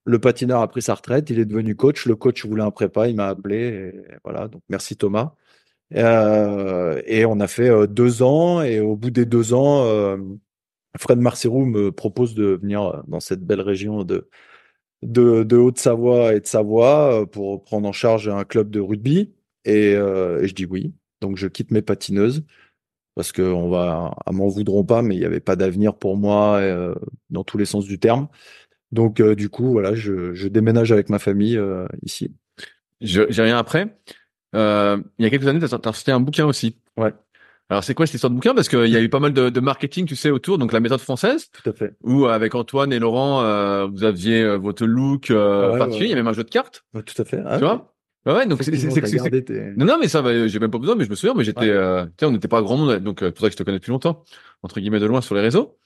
Le patineur a pris sa retraite. Il est devenu coach. Le coach voulait un prépa. Il m'a appelé. Et voilà. Donc, merci Thomas. Euh, et on a fait euh, deux ans. Et au bout des deux ans, euh, Fred Marcerou me propose de venir dans cette belle région de, de, Haute-Savoie et de Savoie pour prendre en charge un club de rugby. Et, je dis oui. Donc je quitte mes patineuses parce que on va, m'en voudront pas, mais il n'y avait pas d'avenir pour moi dans tous les sens du terme. Donc du coup, voilà, je, déménage avec ma famille ici. je- J'ai rien après. Euh, il y a quelques années, t'as as sorti un bouquin aussi. Ouais. Alors, c'est quoi cette histoire de bouquin? Parce qu'il y a eu pas mal de, de marketing, tu sais, autour. Donc, la méthode française, Tout à fait. où avec Antoine et Laurent, euh, vous aviez euh, votre look euh, Ouais, particulier. ouais. Il y a même un jeu de cartes, Ouais, tout à fait. Ah, tu vois? Ouais, donc c'est, tes- Non, non, mais ça, bah, j'ai même pas besoin, mais je me souviens, mais j'étais, euh, tu on n'était pas grand monde, donc euh, pour ça que je te connais depuis longtemps, entre guillemets de loin sur les réseaux.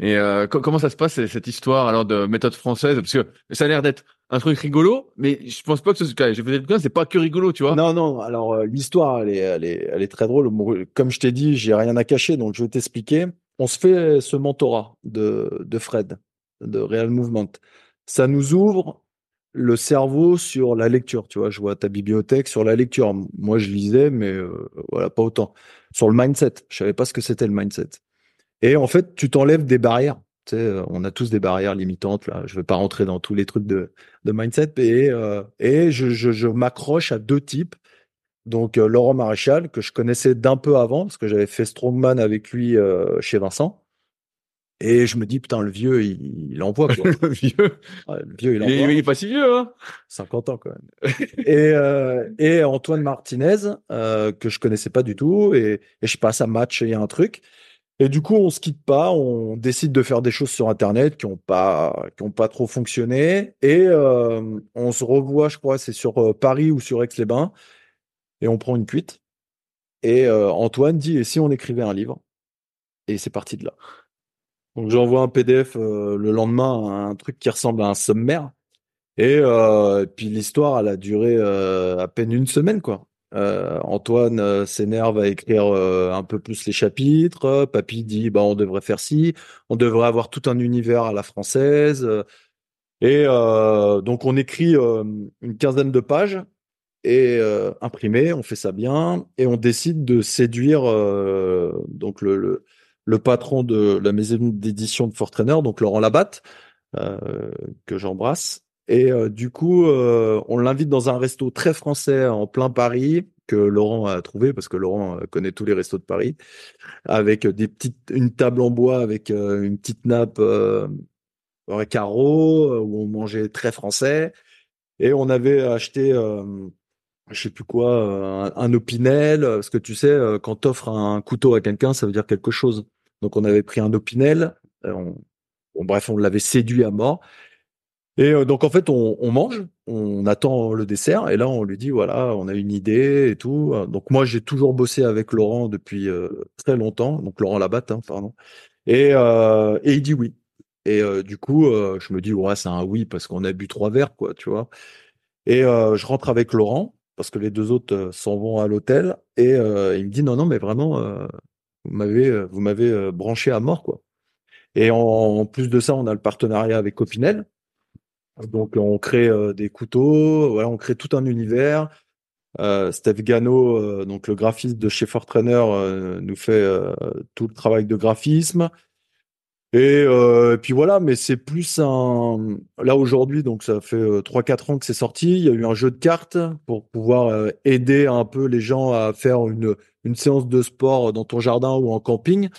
Et euh, co- comment ça se passe cette histoire alors de méthode française? Parce que ça a l'air d'être un truc rigolo, mais je pense pas que ce soit. J'ai fait bouquin, c'est pas que rigolo, tu vois. Non, non, alors euh, l'histoire, elle est, elle, est, elle est très drôle. Comme je t'ai dit, j'ai rien à cacher, donc je vais t'expliquer. On se fait ce mentorat de, de Fred, de Real Movement. Ça nous ouvre le cerveau sur la lecture. Tu vois, je vois ta bibliothèque sur la lecture. Moi, je lisais, mais euh, voilà, pas autant. Sur le mindset, je savais pas ce que c'était le mindset. Et en fait, tu t'enlèves des barrières. On a tous des barrières limitantes. Là, je vais pas rentrer dans tous les trucs de, de mindset. Et, euh, et je, je, je m'accroche à deux types. Donc euh, Laurent Maréchal, que je connaissais d'un peu avant, parce que j'avais fait Strongman avec lui euh, chez Vincent. Et je me dis, putain, le vieux, il, il envoie, quoi. Le vieux. Ouais, le vieux, il Il, envoie. il est pas si vieux, hein 50 ans quand même. et, euh, et Antoine Martinez, euh, que je connaissais pas du tout, et, et je passe à match, il y a un truc. Et du coup, on se quitte pas, on décide de faire des choses sur Internet qui ont pas, qui ont pas trop fonctionné, et euh, on se revoit, je crois, c'est sur euh, Paris ou sur Aix-les-Bains, et on prend une cuite. Et euh, Antoine dit, et si on écrivait un livre? Et c'est parti de là. Donc j'envoie un PDF le lendemain, un truc qui ressemble à un sommaire. Et euh, puis l'histoire, elle a duré à peine une semaine, quoi. Euh, Antoine euh, s'énerve à écrire euh, un peu plus les chapitres. Papy dit, bah on devrait faire ci, on devrait avoir tout un univers à la française. Et euh, donc on écrit euh, une quinzaine de pages et euh, imprimé, on fait ça bien et on décide de séduire euh, donc le, le, patron de la maison d'édition de Fortrainer, donc Laurent Labatte, euh, que j'embrasse. Et euh, du coup, euh, on l'invite dans un resto très français en plein Paris que Laurent a trouvé parce que Laurent euh, connaît tous les restos de Paris, avec des petites, une table en bois avec euh, une petite nappe euh, un carreau euh, où on mangeait très français. Et on avait acheté euh, je sais plus quoi euh, un, opinel euh, parce que tu sais euh, quand t'offres un couteau à quelqu'un ça veut dire quelque chose. Donc on avait pris un opinel euh, on, bref on l'avait séduit à mort et euh, donc en fait on, on mange on attend le dessert et là on lui dit voilà on a une idée et tout donc moi j'ai toujours bossé avec Laurent depuis euh, très longtemps donc Laurent Labatte hein, pardon et, euh, et il dit oui et euh, du coup, euh, je me dis, ouais, c'est un oui parce qu'on a bu trois verres, quoi, tu vois. Et euh, je rentre avec Laurent parce que les deux autres s'en vont à l'hôtel et il me dit, non, non, mais vraiment, vous m'avez, vous m'avez branché à mort, quoi. Et en, plus de ça, on a le partenariat avec Copinel. Donc, on crée euh, des couteaux, voilà, on crée tout un univers. Euh, Steph Gano, euh, donc le graphiste de chez Fortrainer, euh, nous fait euh, tout le travail de graphisme. Et euh, puis voilà, mais c'est plus un. Là aujourd'hui, donc ça fait euh, 3-4 ans que c'est sorti. Il y a eu un jeu de cartes pour pouvoir euh, aider un peu les gens à faire une, une séance de sport dans ton jardin ou en camping.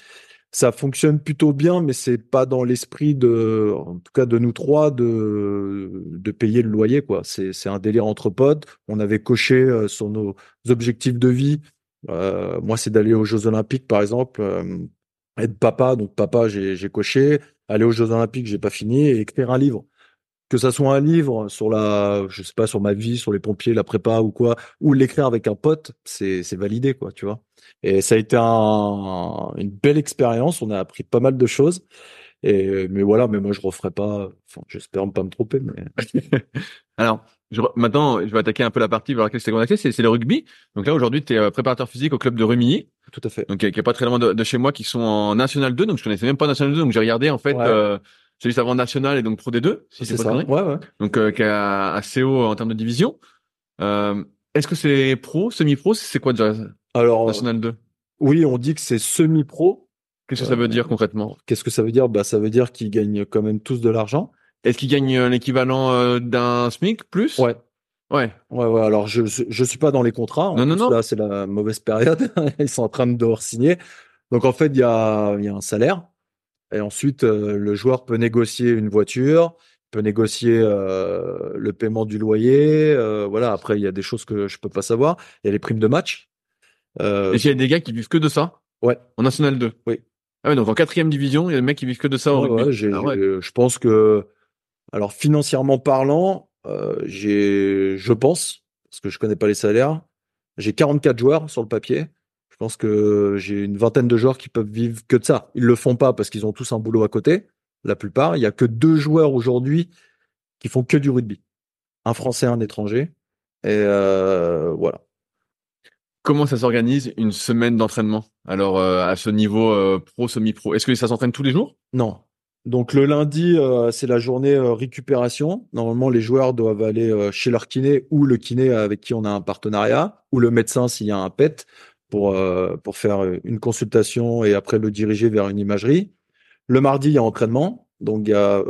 Ça fonctionne plutôt bien, mais c'est pas dans l'esprit de, en tout cas de nous trois, de, payer le loyer, quoi. C'est, un délire entre potes. On avait coché euh, sur nos objectifs de vie. Euh, moi, c'est d'aller aux Jeux Olympiques, par exemple. Euh, être papa, donc papa, j'ai, j'ai coché. Aller aux Jeux Olympiques, j'ai pas fini. Et écrire un livre. Que ça soit un livre sur la, je sais pas, sur ma vie, sur les pompiers, la prépa ou quoi, ou l'écrire avec un pote, c'est, c'est validé, quoi, tu vois. Et ça a été un, une belle expérience. On a appris pas mal de choses. Et, mais voilà, mais moi, je referai pas, enfin, j'espère ne pas me tromper, mais. Alors, je, maintenant, je vais attaquer un peu la partie vers laquelle je t'ai contacté, c'est, c'est le rugby. Donc là, aujourd'hui, tu es préparateur physique au club de Rumilly. Tout à fait. Donc, qui est pas très loin de, de, chez moi, qui sont en National 2. Donc, je connaissais même pas National 2. Donc, j'ai regardé, en fait, Ouais. euh, c'est juste avant National et donc Pro D2. Si c'est pas ça. Ouais, ouais. Donc, euh, qui est assez haut en termes de division. Euh, est-ce que c'est pro, semi-pro? C'est quoi déjà? Alors, National 2? oui, on dit que c'est semi-pro. Qu'est-ce que ça Euh, veure dire concrètement? Qu'est-ce que ça veut dire? Bah, ça veut dire qu'ils gagnent quand même tous de l'argent. Est-ce qu'ils gagnent euh, l'équivalent euh, d'un SMIC plus? Ouais. Ouais. Ouais, ouais. Alors, je, je suis pas dans les contrats. En Non, non, plus, non. Là, c'est la mauvaise période. Ils sont en train de devoir signer. Donc, en fait, il y a, y a un salaire. Et ensuite, euh, le joueur peut négocier une voiture, peut négocier euh, le paiement du loyer. euh, voilà. Après, il y a des choses que je peux pas savoir. Il y a les primes de match. Euh, Est-ce qu'il y a des gars qui vivent que de ça? Ouais. En National 2? Oui. Ah ouais, donc en quatrième division, il y a des mecs qui vivent que de ça Ouais, rugby. ouais, Ah ouais. j'ai- je pense que, alors financièrement parlant, euh, j'ai, je pense parce que je connais pas les salaires. J'ai 44 joueurs sur le papier. Je pense que j'ai une vingtaine de joueurs qui peuvent vivre que de ça. Ils le font pas parce qu'ils ont tous un boulot à côté. La plupart. Il y a que deux joueurs aujourd'hui qui font que du rugby. Un Français, un étranger. Et euh, voilà. Comment ça s'organise une semaine d'entraînement? Alors euh, à ce niveau euh, pro, semi-pro, est-ce que ça s'entraîne tous les jours? Non. Donc le lundi, euh, c'est la journée récupération. Normalement, les joueurs doivent aller chez leur kiné ou le kiné avec qui on a un partenariat, ou le médecin s'il y a un PET pour pour faire une consultation et après le diriger vers une imagerie. Le mardi, il y a entraînement. Donc il y a,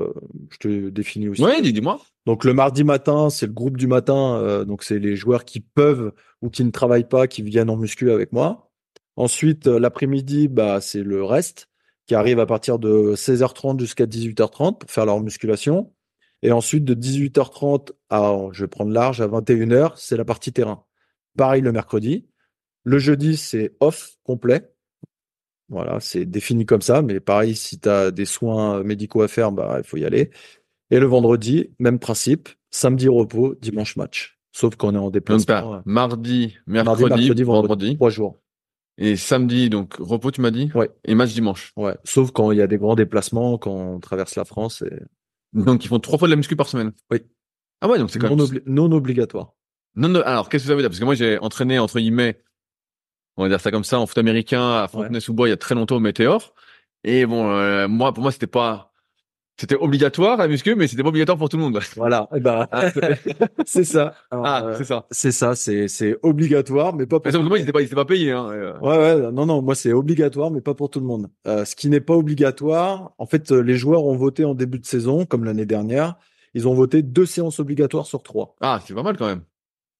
je te définis aussi. Oui, dis-moi. Donc le mardi matin, c'est le groupe du matin. Donc c'est les joueurs qui peuvent ou qui ne travaillent pas, qui viennent en muscu avec moi. Ensuite, euh, l'après-midi, bah c'est le reste qui arrive à partir de 16h30 jusqu'à 18h30 pour faire leur musculation. Et ensuite, de 18h30 à, je vais prendre large, à 21h, c'est la partie terrain. Pareil le mercredi. Le jeudi, c'est off complet. Voilà, c'est défini comme ça. Mais pareil, si tu as des soins médicaux à faire, bah, il faut y aller. Et le vendredi, même principe, samedi repos, dimanche match. Sauf qu'on est en déplacement. Donc, mardi, mercredi, vendredi, Trois jours. Et samedi, donc repos, tu m'as dit Ouais. Et match dimanche Ouais. Sauf quand il y a des grands déplacements, quand on traverse la France. Et... Donc ils font trois fois de la muscu par semaine Oui. Ah ouais, donc c'est quand non, même... non obligatoire. Non, non, alors qu'est-ce que ça veut dire? Parce que moi j'ai entraîné, entre guillemets, on va dire ça comme ça, en foot américain à Fontenay-sous-Bois il y a très longtemps au Météor. Et bon, euh, moi, pour moi, c'était pas c'était obligatoire la muscu, mais c'était pas obligatoire pour tout le monde. Voilà, eh ben, ah, c'est ça. ah, c'est ça. C'est ça, c'est c'est obligatoire, mais pas pour. tout le monde. Il pas, il pas payé. Hein. Ouais, ouais, non, non, moi c'est obligatoire, mais pas pour tout le monde. Euh, ce qui n'est pas obligatoire, en fait, euh, les joueurs ont voté en début de saison, comme l'année dernière, ils ont voté deux séances obligatoires sur trois. Ah, c'est pas mal quand même.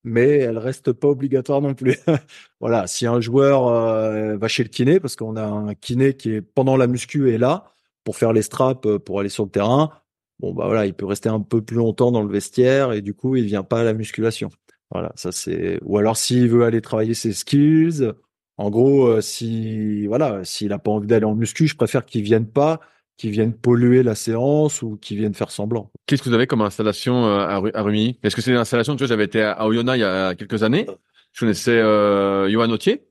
Mais elles restent pas obligatoires non plus. voilà, si un joueur euh, va chez le kiné, parce qu'on a un kiné qui est pendant la muscu est là pour faire les straps euh, pour aller sur le terrain, bon bah voilà, il peut rester un peu plus longtemps dans le vestiaire et du coup il vient pas à la musculation. Voilà, ça c'est. Ou alors s'il veut aller travailler ses skills, en gros, euh, si voilà, s'il a pas envie d'aller en muscu, je préfère qu'il vienne pas, qu'il vienne polluer la séance ou qu'il vienne faire semblant. Qu'est-ce que vous avez comme installation euh, à, à Rumi Est-ce que c'est une installation? Tu vois, j'avais été à Oyonnax il y a quelques années. Je connaissais euh, Johan Autier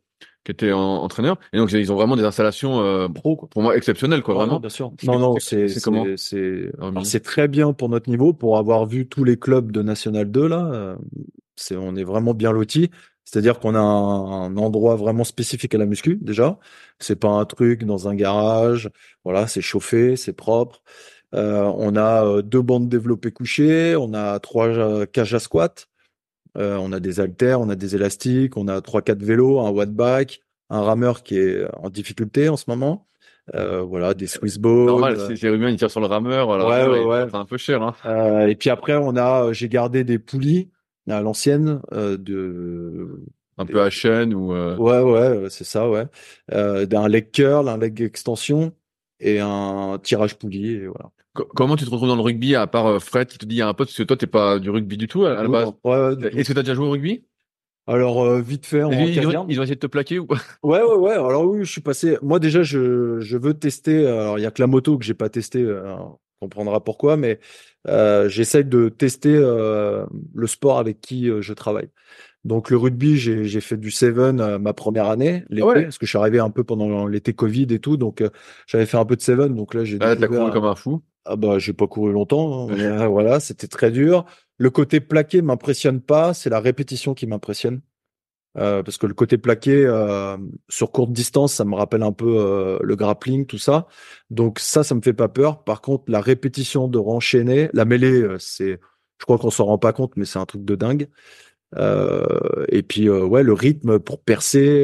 qui était entraîneur. Et donc, ils ont vraiment des installations euh, pro, pour moi, exceptionnelles, quoi, vraiment. bien sûr. Non, non, c'est c'est c'est très bien pour notre niveau, pour avoir vu tous les clubs de National 2 là. Euh, c'est on est vraiment bien lotis. C'est-à-dire qu'on a un, endroit vraiment spécifique à la muscu déjà. C'est pas un truc dans un garage. Voilà, c'est chauffé, c'est propre. Euh, on a euh, deux bandes développées couchées. On a trois cages à squat. Euh, on a des haltères, on a des élastiques, on a trois quatre vélos, un wattback, un rameur qui est en difficulté en ce moment. Euh, voilà, des Swiss balls. Normal, c'est Jérémy, il tire sur le rameur. Alors ouais, ouais, C'est un peu cher. Hein. Euh, et puis après, on a, j'ai gardé des poulies à l'ancienne de. Un peu à chaîne ou. Ouais, ouais, c'est ça, ouais. d'un leg curl, un leg extension et un tirage poulie, et voilà. Comment tu te retrouves dans le rugby à part euh, Fred qui te dit il y a un pote parce que toi t'es pas du rugby du tout à, la base? Est-ce que tu as déjà joué au rugby? Alors euh, vite fait en ils, ils, ont, essayé de te plaquer ou Ouais ouais ouais. Alors oui, je suis passé. Moi déjà je, je veux tester. Alors il y a que la moto que j'ai pas testé. Euh, on comprendra pourquoi, mais euh, j'essaye de tester le sport avec qui je travaille. Donc le rugby, j'ai fait du seven ma première année, l'été, parce que je suis arrivé un peu pendant l'été Covid et tout, donc j'avais fait un peu de seven. Donc là, j'ai. Ah, t'as couru comme un fou. Ah bah j'ai pas couru longtemps. Hein. Euh, voilà, c'était très dur. Le côté plaqué m'impressionne pas, c'est la répétition qui m'impressionne. Euh, parce que le côté plaqué euh, sur courte distance, ça me rappelle un peu euh, le grappling, tout ça. Donc ça, ça me fait pas peur. Par contre, la répétition de renchaîner, la mêlée, c'est, je crois qu'on s'en rend pas compte, mais c'est un truc de dingue. et puis ouais, le rythme pour percer,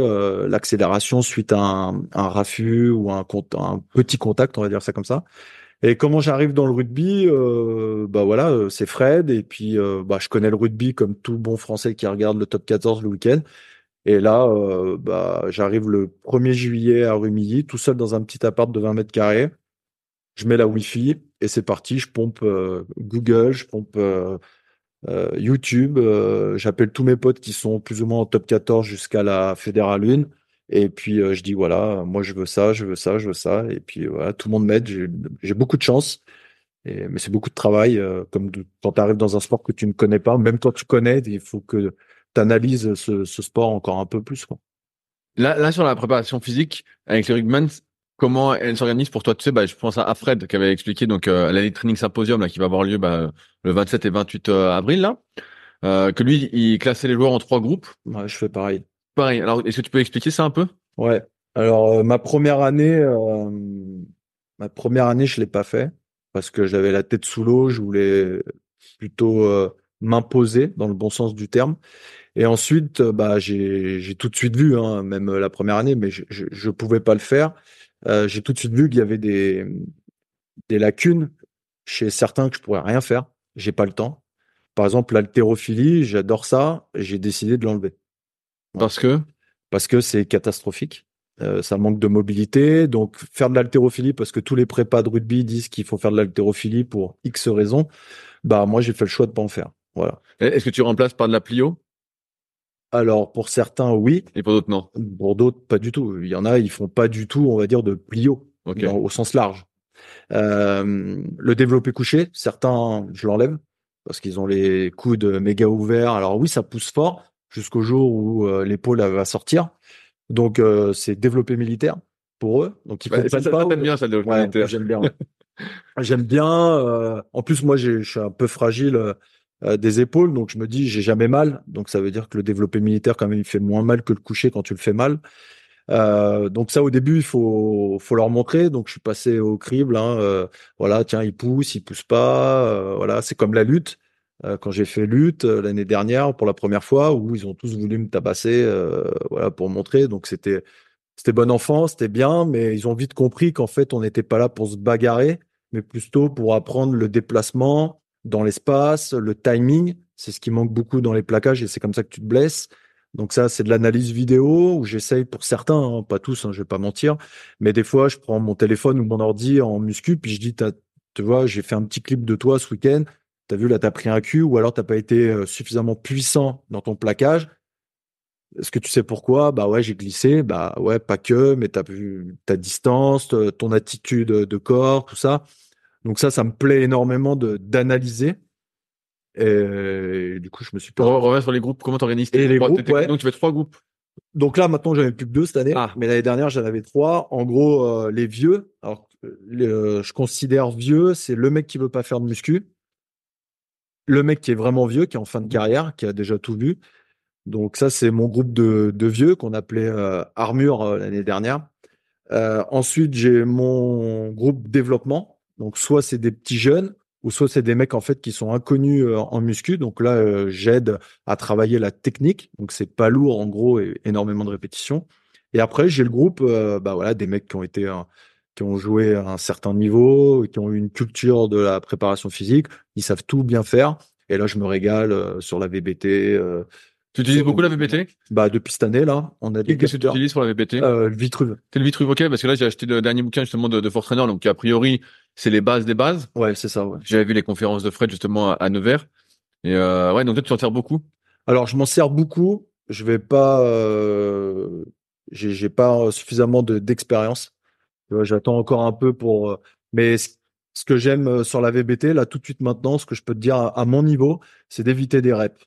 l'accélération suite à un, un, raffut ou un, un petit contact, on va dire ça comme ça. Et comment j'arrive dans le rugby euh, Bah voilà, euh, c'est Fred et puis euh, bah je connais le rugby comme tout bon Français qui regarde le top 14 le week-end. Et là, euh, bah j'arrive le 1er juillet à Rumilly, tout seul dans un petit appart de 20 mètres carrés. Je mets la Wi-Fi et c'est parti. Je pompe Google, je pompe YouTube. J'appelle tous mes potes qui sont plus ou moins en top 14 jusqu'à la fédérale 1 et puis euh, je dis voilà, moi je veux ça, je veux ça, je veux ça. Et puis voilà, tout le monde m'aide. J'ai beaucoup de chance. Et, mais c'est beaucoup de travail, euh, comme de- quand tu arrives dans un sport que tu ne connais pas, même quand tu connais, il faut que tu analyses ce, ce sport encore un peu plus. Quoi. Là, là, sur la préparation physique, avec les rugbymen, comment elle s'organise pour toi? Tu sais, bah, je pense à Fred qui avait expliqué donc euh, l'année training symposium là qui va avoir lieu bah, le 27 et 28 euh, avril là, euh, que lui il classait les joueurs en trois groupes. Ouais, je fais pareil. Pareil. Alors, est-ce que tu peux expliquer ça un peu? Ouais. Alors euh, ma première année, euh, ma première année, je l'ai pas fait parce que j'avais la tête sous l'eau. Je voulais plutôt euh, m'imposer dans le bon sens du terme. Et ensuite, euh, bah j'ai tout de suite vu, hein, même la première année, mais je je, je pouvais pas le faire. J'ai tout de suite vu qu'il y avait des des lacunes chez certains que je pourrais rien faire. J'ai pas le temps. Par exemple, l'haltérophilie, j'adore ça. J'ai décidé de l'enlever Parce que? Parce que c'est catastrophique. Euh, ça manque de mobilité. Donc, faire de l'haltérophilie, parce que tous les prépas de rugby disent qu'il faut faire de l'haltérophilie pour X raisons, bah, moi, j'ai fait le choix de pas en faire. Voilà. est-ce que tu remplaces par de la plio? Alors, pour certains, oui. et pour d'autres non? Pour d'autres, pas du tout. Il y en a, ils font pas du tout, on va dire, de plio, Ok. dans- au sens large. Euh, le développé couché, certains, je l'enlève, parce qu'ils ont les coudes méga ouverts. Alors oui, ça pousse fort jusqu'au jour où euh, l'épaule va sortir. Donc, euh, c'est développé militaire pour eux. Donc, ils Bah, ça, pas. t'aimes bien ça le Ouais, militaire. j'aime bien. ouais. j'aime bien. euh, en plus, moi, j'ai- je suis un peu fragile euh, euh, des épaules, donc je me dis, j'ai jamais mal. Donc, ça veut dire que le développé militaire, quand même, il fait moins mal que le coucher quand tu le fais mal. Euh, donc ça, au début, il faut, faut leur montrer. Donc, je suis passé au crible. Hein, euh, voilà, tiens, il pousse, il pousse pas. euh, voilà, c'est comme la lutte. Euh, quand j'ai fait lutte euh, l'année dernière pour la première fois, où ils ont tous voulu me tabasser, euh, voilà, pour montrer. Donc c'était c'était bon enfant, c'était bien, mais ils ont vite compris qu'en fait, on n'était pas là pour se bagarrer, mais plutôt pour apprendre le déplacement dans l'espace, le timing. C'est ce qui manque beaucoup dans les plaquages et c'est comme ça que tu te blesses. Donc ça, c'est de l'analyse vidéo où j'essaye pour certains, hein, pas tous, hein, je vais pas mentir, mais des fois, je prends mon téléphone ou mon ordi en muscu, puis je dis, tu vois, j'ai fait un petit clip de toi ce week-end, t'as vu là, t'as pris un cul, ou alors t'as pas été euh, suffisamment puissant dans ton plaquage. Est-ce que tu sais pourquoi? Bah ouais, j'ai glissé. Bah ouais, pas que, mais t'as vu ta distance, ton attitude de corps, tout ça. Donc ça, ça me plaît énormément d'analyser. Et du coup, je me suis pas. revenir sur les groupes, comment t'organises les trois- groupes, ouais. Donc tu fais trois groupes. Donc là, maintenant, j'en ai plus que deux cette année. Ah. Mais l'année dernière, j'en avais trois. En gros, euh, les vieux. Alors, euh, je considère vieux, c'est le mec qui veut pas faire de muscu. Le mec qui est vraiment vieux, qui est en fin de carrière, qui a déjà tout vu. Donc ça, c'est mon groupe de, vieux qu'on appelait euh, Armure euh, l'année dernière. Euh, ensuite, j'ai mon groupe développement. Donc soit c'est des petits jeunes, ou soit c'est des mecs en fait qui sont inconnus en muscu. Donc là, j'aide à travailler la technique. Donc c'est pas lourd en gros et énormément de répétitions. Et après, j'ai le groupe, bah des mecs qui ont été, qui ont joué à un certain niveau, qui ont eu une culture de la préparation physique. Ils savent tout bien faire. Et là, je me régale euh, sur la VBT. euh, Tu utilises beaucoup la VBT bah depuis cette année là, on a des Qu'est-ce que tu utilises pour la VBT Euh, Vitruve. T'es le Vitruve, ok, parce que là j'ai acheté le dernier bouquin justement de, de Force Trainer, donc a priori c'est les bases des bases. Ouais, c'est ça. Ouais. J'avais vu les conférences de Fred justement à, à Nevers. Et euh, ouais, donc toi tu en sers beaucoup? Alors, je m'en sers beaucoup. Je vais pas, euh, j'ai pas suffisamment de d'expérience. J'attends encore un peu pour. euh, mais ce, que j'aime euh, sur la VBT, là, tout de suite maintenant, ce que je peux te dire à, mon niveau, c'est d'éviter des reps.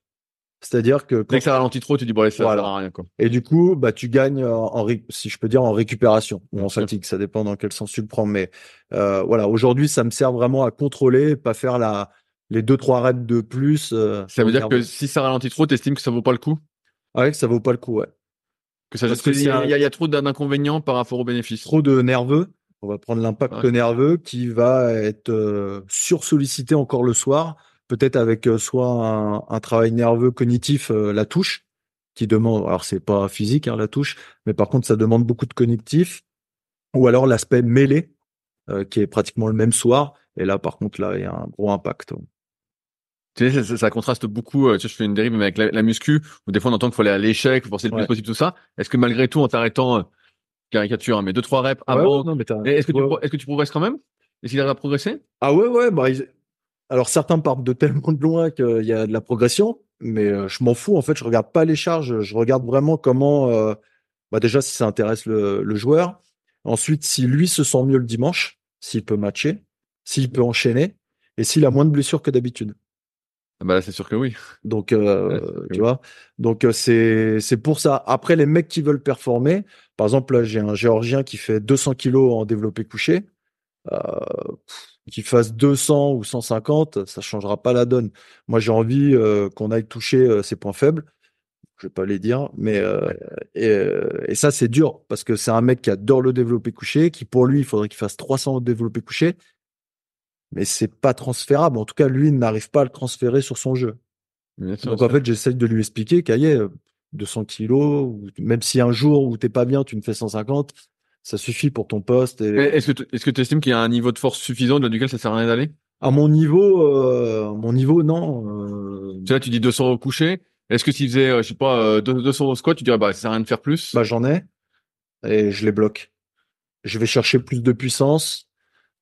C'est-à-dire que Dès que ça ralentit trop, tu dis bon allez, ça Voilà. sert à rien quoi. et du coup, bah, tu gagnes en, en si je peux dire, en récupération ou en fatigue. Ça dépend dans quel sens tu le prends. Mais euh, voilà, aujourd'hui, ça me sert vraiment à contrôler, pas faire la les deux trois reps de plus. euh, Ça veut dire nerveux. que si ça ralentit trop, t'estimes que ça vaut pas le coup? Ouais, que ça vaut pas le coup. Ouais. Que ça y, un- il y a- il y a trop d'inconvénients par rapport aux bénéfices. trop de nerveux. On va prendre l'impact nerveux qui va être euh, sursollicité encore le soir, peut-être avec euh, soit un, un travail nerveux cognitif, euh, la touche, qui demande, alors c'est pas physique hein, la touche, mais par contre ça demande beaucoup de cognitif, ou alors l'aspect mêlé, euh, qui est pratiquement le même soir, et là par contre là il y a un gros impact. Tu sais, ça, ça- contraste beaucoup. euh, Tu sais, je fais une dérive mais avec la, la muscu, où des fois on entend qu'il faut aller à l'échec, faut forcer le plus possible tout ça. Est-ce que malgré tout, en t'arrêtant, euh, caricature, hein, mais deux trois reps Ouais, avant, ouais, est-ce que, pro- que tu progresses quand même? Est-ce qu'il arrive à progresser? Ah ouais, ouais, bah, ils- alors certains partent de tellement de loin qu'il y a de la progression, mais euh, je m'en fous. En fait, je regarde pas les charges, je regarde vraiment comment, euh, bah déjà si ça intéresse le, le joueur. Ensuite, si lui se sent mieux le dimanche, s'il peut matcher, s'il peut enchaîner. et s'il a moins de blessures que d'habitude. Ah bah là, c'est sûr que oui. Donc, euh, Ouais, tu vois. Donc, c'est c'est pour ça. Après, les mecs qui veulent performer, par exemple, là, j'ai un Géorgien qui fait 200 kilos en développé couché. Euh, qu'il fasse 200 ou 150, ça changera pas la donne. Moi, j'ai envie euh, qu'on aille toucher euh, ses points faibles. Je vais pas les dire, mais et, euh, et ça, c'est dur parce que c'est un mec qui adore le développé couché, qui pour lui, il faudrait qu'il fasse 300 au développé couché, mais c'est pas transférable. En tout cas, lui, il n'arrive pas à le transférer sur son jeu. Sûr, Donc en fait, j'essaye de lui expliquer qu'aillez, 200 kilos, ou même si un jour où t'es pas bien, tu me fais 150, ça suffit pour ton poste. Et Est-ce que tu est-ce que tu estimes qu'il y a un niveau de force suffisant au-delà duquel ça sert à rien d'aller? À mon niveau, euh, à mon niveau, non. euh, Là, tu dis 200 au coucher. Est-ce que s'il faisait, euh, je sais pas, euh, 200 au squat, tu dirais, bah, ça sert à rien de faire plus? Bah j'en ai et je les bloque. Je vais chercher plus de puissance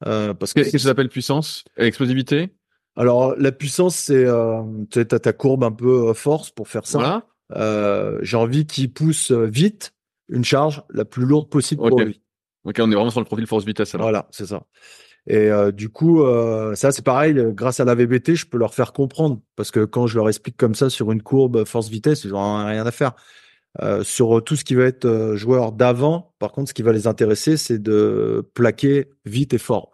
euh, parce que Qu'est-ce que ça s'appelle puissance? Et explosivité? Alors la puissance, c'est euh, tu t'as ta courbe un peu euh, force pour faire ça. Voilà. Euh, J'ai envie qu'il pousse vite une charge la plus lourde possible pour lui. Ok, on est vraiment sur le profil force-vitesse alors. Voilà, c'est ça. Et euh, du coup, euh, ça c'est pareil. Grâce à la VBT, je peux leur faire comprendre parce que quand je leur explique comme ça sur une courbe force-vitesse, ils n'ont rien à faire. Euh, sur tout ce qui va être euh, joueur d'avant, par contre, ce qui va les intéresser, c'est de plaquer vite et fort.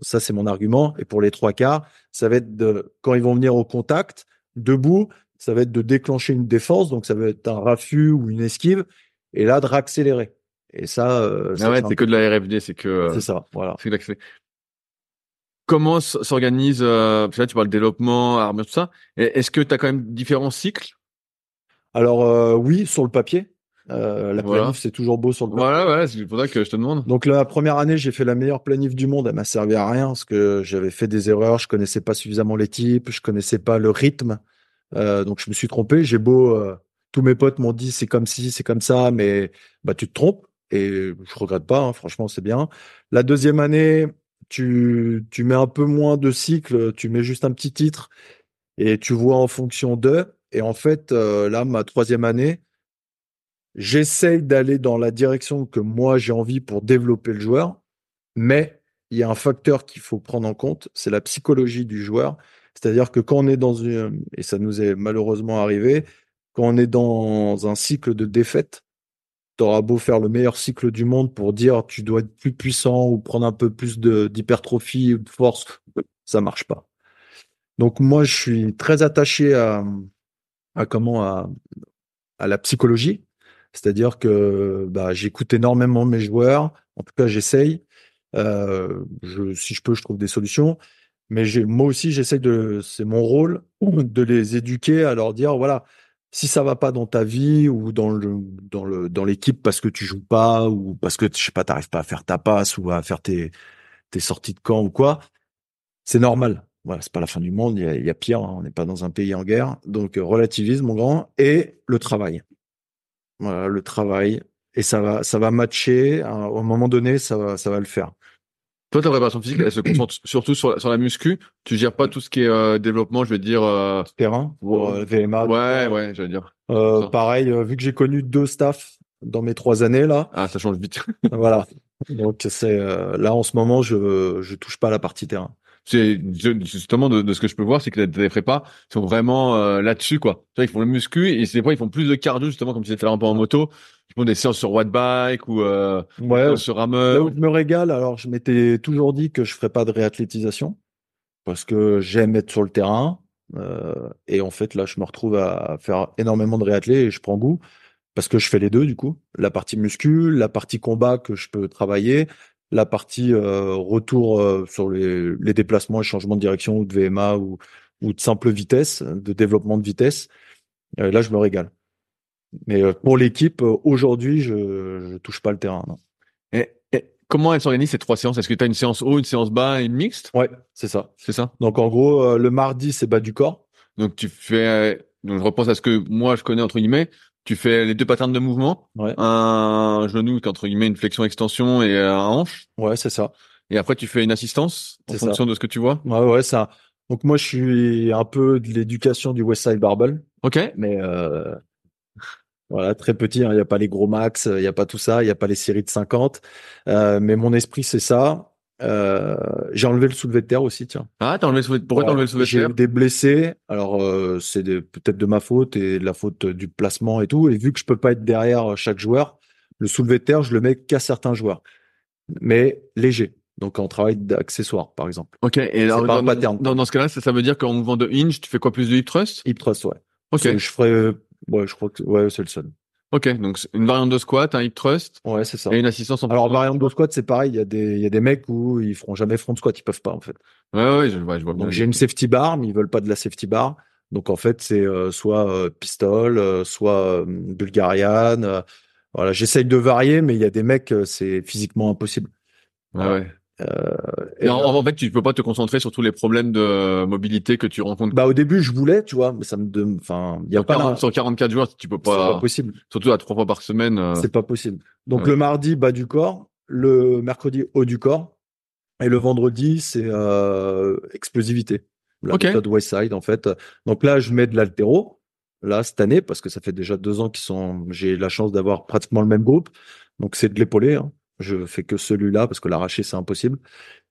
Ça, c'est mon argument. Et pour les trois quarts, ça va être de quand ils vont venir au contact, debout, ça va être de déclencher une défense, donc ça va être un raffut ou une esquive, et là de réaccélérer. Et ça, euh, ça, Ah ouais, c'est que de la RFD, c'est que. euh, c'est ça, voilà. c'est que. Comment s'organise, euh, là, tu parles de développement, armure, tout ça. Est-ce que tu as quand même différents cycles Alors euh, oui, sur le papier, euh, la Voilà. planif c'est toujours beau sur le papier. Voilà, voilà, c'est pour ça que je te demande. Donc la première année, j'ai fait la meilleure planif du monde. Elle m'a servi à rien parce que j'avais fait des erreurs. Je connaissais pas suffisamment les types, je connaissais pas le rythme. Euh, donc je me suis trompé. J'ai beau, euh, tous mes potes m'ont dit c'est comme ci, c'est comme ça, mais bah tu te trompes et je regrette pas. hein, franchement, c'est bien. La deuxième année, tu tu mets un peu moins de cycles, tu mets juste un petit titre et tu vois en fonction de. Et en fait, euh, là, ma troisième année, j'essaye d'aller dans la direction que moi j'ai envie pour développer le joueur, mais il y a un facteur qu'il faut prendre en compte, c'est la psychologie du joueur. C'est-à-dire que quand on est dans une, et ça nous est malheureusement arrivé, quand on est dans un cycle de défaite, t'auras beau faire le meilleur cycle du monde pour dire tu dois être plus puissant ou prendre un peu plus d'hypertrophie ou de force, ça marche pas. Donc moi je suis très attaché à, à comment à, la psychologie. C'est-à-dire que bah, j'écoute énormément mes joueurs. En tout cas, j'essaye. Euh, je, si je peux, je trouve des solutions. Mais moi aussi, j'essaye de, c'est mon rôle de les éduquer, à leur dire, voilà, si ça va pas dans ta vie ou dans le, dans le, dans l'équipe parce que tu joues pas ou parce que, je sais pas, t'arrives pas à faire ta passe ou à faire tes, tes sorties de camp ou quoi, c'est normal. Voilà, c'est pas la fin du monde. Il y a, il y a pire. hein, on n'est pas dans un pays en guerre. Donc, euh, relativise, mon grand, et le travail. Voilà, le travail. Et ça va, ça va matcher. À un moment donné, ça va, ça va le faire. Toi, ta préparation physique, elle se concentre surtout sur la, sur la muscu. Tu gères pas tout ce qui est euh, développement, je vais dire. euh, Terrain, pour, Ouais. euh, VMA. Ouais, ouais, j'allais dire. Pareil, vu que j'ai connu deux staffs dans mes trois années là, Ah, ça change vite. voilà. Donc c'est là en ce moment, je je touche pas à la partie terrain. C'est justement de, de ce que je peux voir, c'est que les prépas sont vraiment euh, là-dessus, quoi. Tu vois, ils font le muscu et c'est des fois ils font plus de cardio justement, comme tu disais tout à l'heure un peu en moto. Ils font des séances sur watt bike ou euh, Ouais. sur Là rameur. où je me régale, alors je m'étais toujours dit que je ferais pas de réathlétisation parce que j'aime être sur le terrain. euh, et en fait, là, je me retrouve à faire énormément de réathlé et je prends goût parce que je fais les deux du coup. La partie muscu, la partie combat que je peux travailler, la partie euh, retour euh, sur les, les déplacements et changements de direction ou de VMA ou, ou de simple vitesse, de développement de vitesse. Euh, là, je me régale. Mais pour l'équipe, aujourd'hui, je, je touche pas le terrain. non. Et, et comment elles s'organisent ces trois séances? Est-ce que tu as une séance haut, une séance bas et une mixte? Ouais, c'est ça. C'est ça? Donc en gros, le mardi, c'est bas du corps. Donc tu fais, donc je repense à ce que moi je connais entre guillemets. Tu fais les deux patterns de mouvement, Ouais. un genou entre guillemets une flexion-extension et un hanche. Ouais, c'est ça. Et après tu fais une assistance en C'est ça. fonction de ce que tu vois. Ouais, ouais, ça. Donc moi, je suis un peu de l'éducation du Westside Barbell, Ok. mais euh, voilà, très petit. hein. Il n'y a pas les gros max, il n'y a pas tout ça, il n'y a pas les séries de 50. Euh, mais mon esprit, c'est ça. Euh, j'ai enlevé le soulevé de terre aussi, tiens. Ah, t'as enlevé le soulevé. Pourquoi t'as enlevé le soulevé de J'ai terre eu des blessés. Alors, euh, c'est peut-être de ma faute et de la faute du placement et tout. Et vu que je peux pas être derrière chaque joueur, le soulevé de terre, je le mets qu'à certains joueurs, mais léger. Donc, en travail d'accessoire, par exemple. Ok. Et alors, dans, dans, dans ce cas-là, ça, ça veut dire qu'en mouvement de hinge, tu fais quoi? Plus de hip thrust? Hip thrust, ouais. Ok. Je ferais, ouais, je crois que, ouais, c'est le seul. Ok. Donc une variante de squat, un hip thrust Ouais, c'est ça. et une assistance en. Alors, variante de squat, c'est pareil. Il y a des, il y a des mecs où ils feront jamais front squat. Ils peuvent pas, en fait. Ouais, ouais, je, ouais, je vois bien. Donc, j'ai une safety bar, mais ils veulent pas de la safety bar. Donc, en fait, c'est euh, soit euh, pistol, euh, soit euh, Bulgarian. voilà, j'essaye de varier, mais il y a des mecs, c'est physiquement impossible. Ouais, ouais. Et en, en fait, tu peux pas te concentrer sur tous les problèmes de mobilité que tu rencontres. bah, au début, je voulais, tu vois, mais ça me, dem- enfin, il y a pas, 40 la- sur 44 joueurs, tu peux c'est pas pas, possible. surtout à trois fois par semaine. euh, C'est pas possible. Donc, Ouais. le mardi, bas du corps. Le mercredi, haut du corps. Et le vendredi, c'est euh, explosivité. La Ok. méthode Westside, en fait. Donc là, je mets de l'altéro. Là, cette année, parce que ça fait déjà deux ans qu'ils sont, j'ai la chance d'avoir pratiquement le même groupe. Donc, c'est de l'épaulé. Hein. Je fais que celui-là parce que l'arracher, c'est impossible.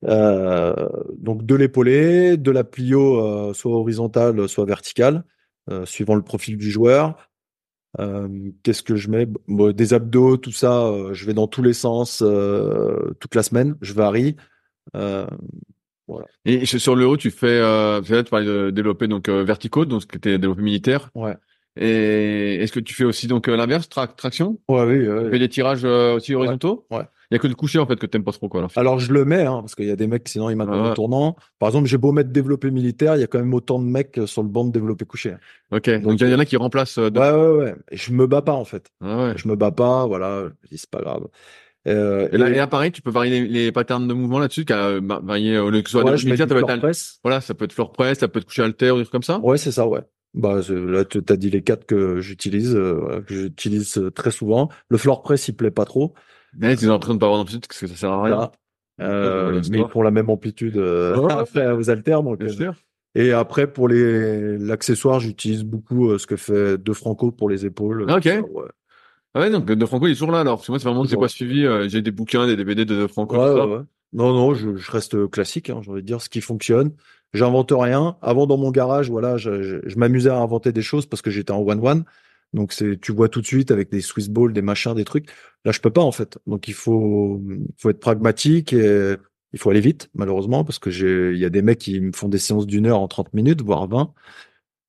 Euh, donc, de l'épaulé, de la plio, euh, soit horizontale, soit verticale, euh, suivant le profil du joueur. Qu'est-ce que je mets? Bon, Des abdos, tout ça, je vais dans tous les sens toute la semaine, je varie. Et sur le haut, tu fais, euh, là, tu parlais de développer donc verticaux, donc c'était développé militaire. ouais. Et est-ce que tu fais aussi donc l'inverse, tra- traction? Ouais, oui, Tu fais des tirages euh, aussi horizontaux? ouais. Il y a que le coucher en fait que t'aimes pas trop quoi. Alors. Alors je le mets, hein, parce qu'il y a des mecs, sinon ils m'attendent Ah ouais. tournant. Par exemple, j'ai beau mettre développé militaire, il y a quand même autant de mecs sur le banc de développé couché. Ok. Donc il y en a qui remplacent. euh, Ouais, ouais, ouais. Et je me bats pas, en fait. Ah ouais. Je me bats pas, voilà, c'est pas grave. Euh, Et là, et- et là, pareil, tu peux varier les, les patterns de mouvement là-dessus, qu'à euh, ma- varier au lieu que soit ouais, des je être floor press. voilà, ça peut être floor press, ça peut être coucher alter ou des trucs comme ça. Ouais, c'est ça, ouais. Bah, là, tu as dit les quatre que j'utilise, euh, voilà, que j'utilise euh, très souvent. Le floor press, il plaît pas trop. Mais tu as l'impression de pas avoir d'amplitude parce que ça sert à rien. Là. Euh, mais sport. pour la même amplitude euh, après aux haltères. Donc, Bien euh, sûr. et après, pour les l'accessoire, j'utilise beaucoup euh, ce que fait De Franco pour les épaules. Ah, ok. ouais. Ah ouais, donc De Franco il est toujours là alors. Parce que moi, c'est vraiment Toujours pas suivi. euh, j'ai des bouquins, des DVD de De Franco. Ouais, tout ça. Non, non, je, je reste classique, hein, j'ai envie de dire ce qui fonctionne. J'invente rien. Avant, dans mon garage, voilà, je, je, je m'amusais à inventer des choses parce que j'étais en one-one. Donc, c'est, tu vois tout de suite avec des Swiss balls, des machins, des trucs. Là, je peux pas, en fait. Donc, il faut, faut être pragmatique et il faut aller vite, malheureusement, parce que j'ai, il y a des mecs qui me font des séances d'une heure en 30 minutes, voire 20.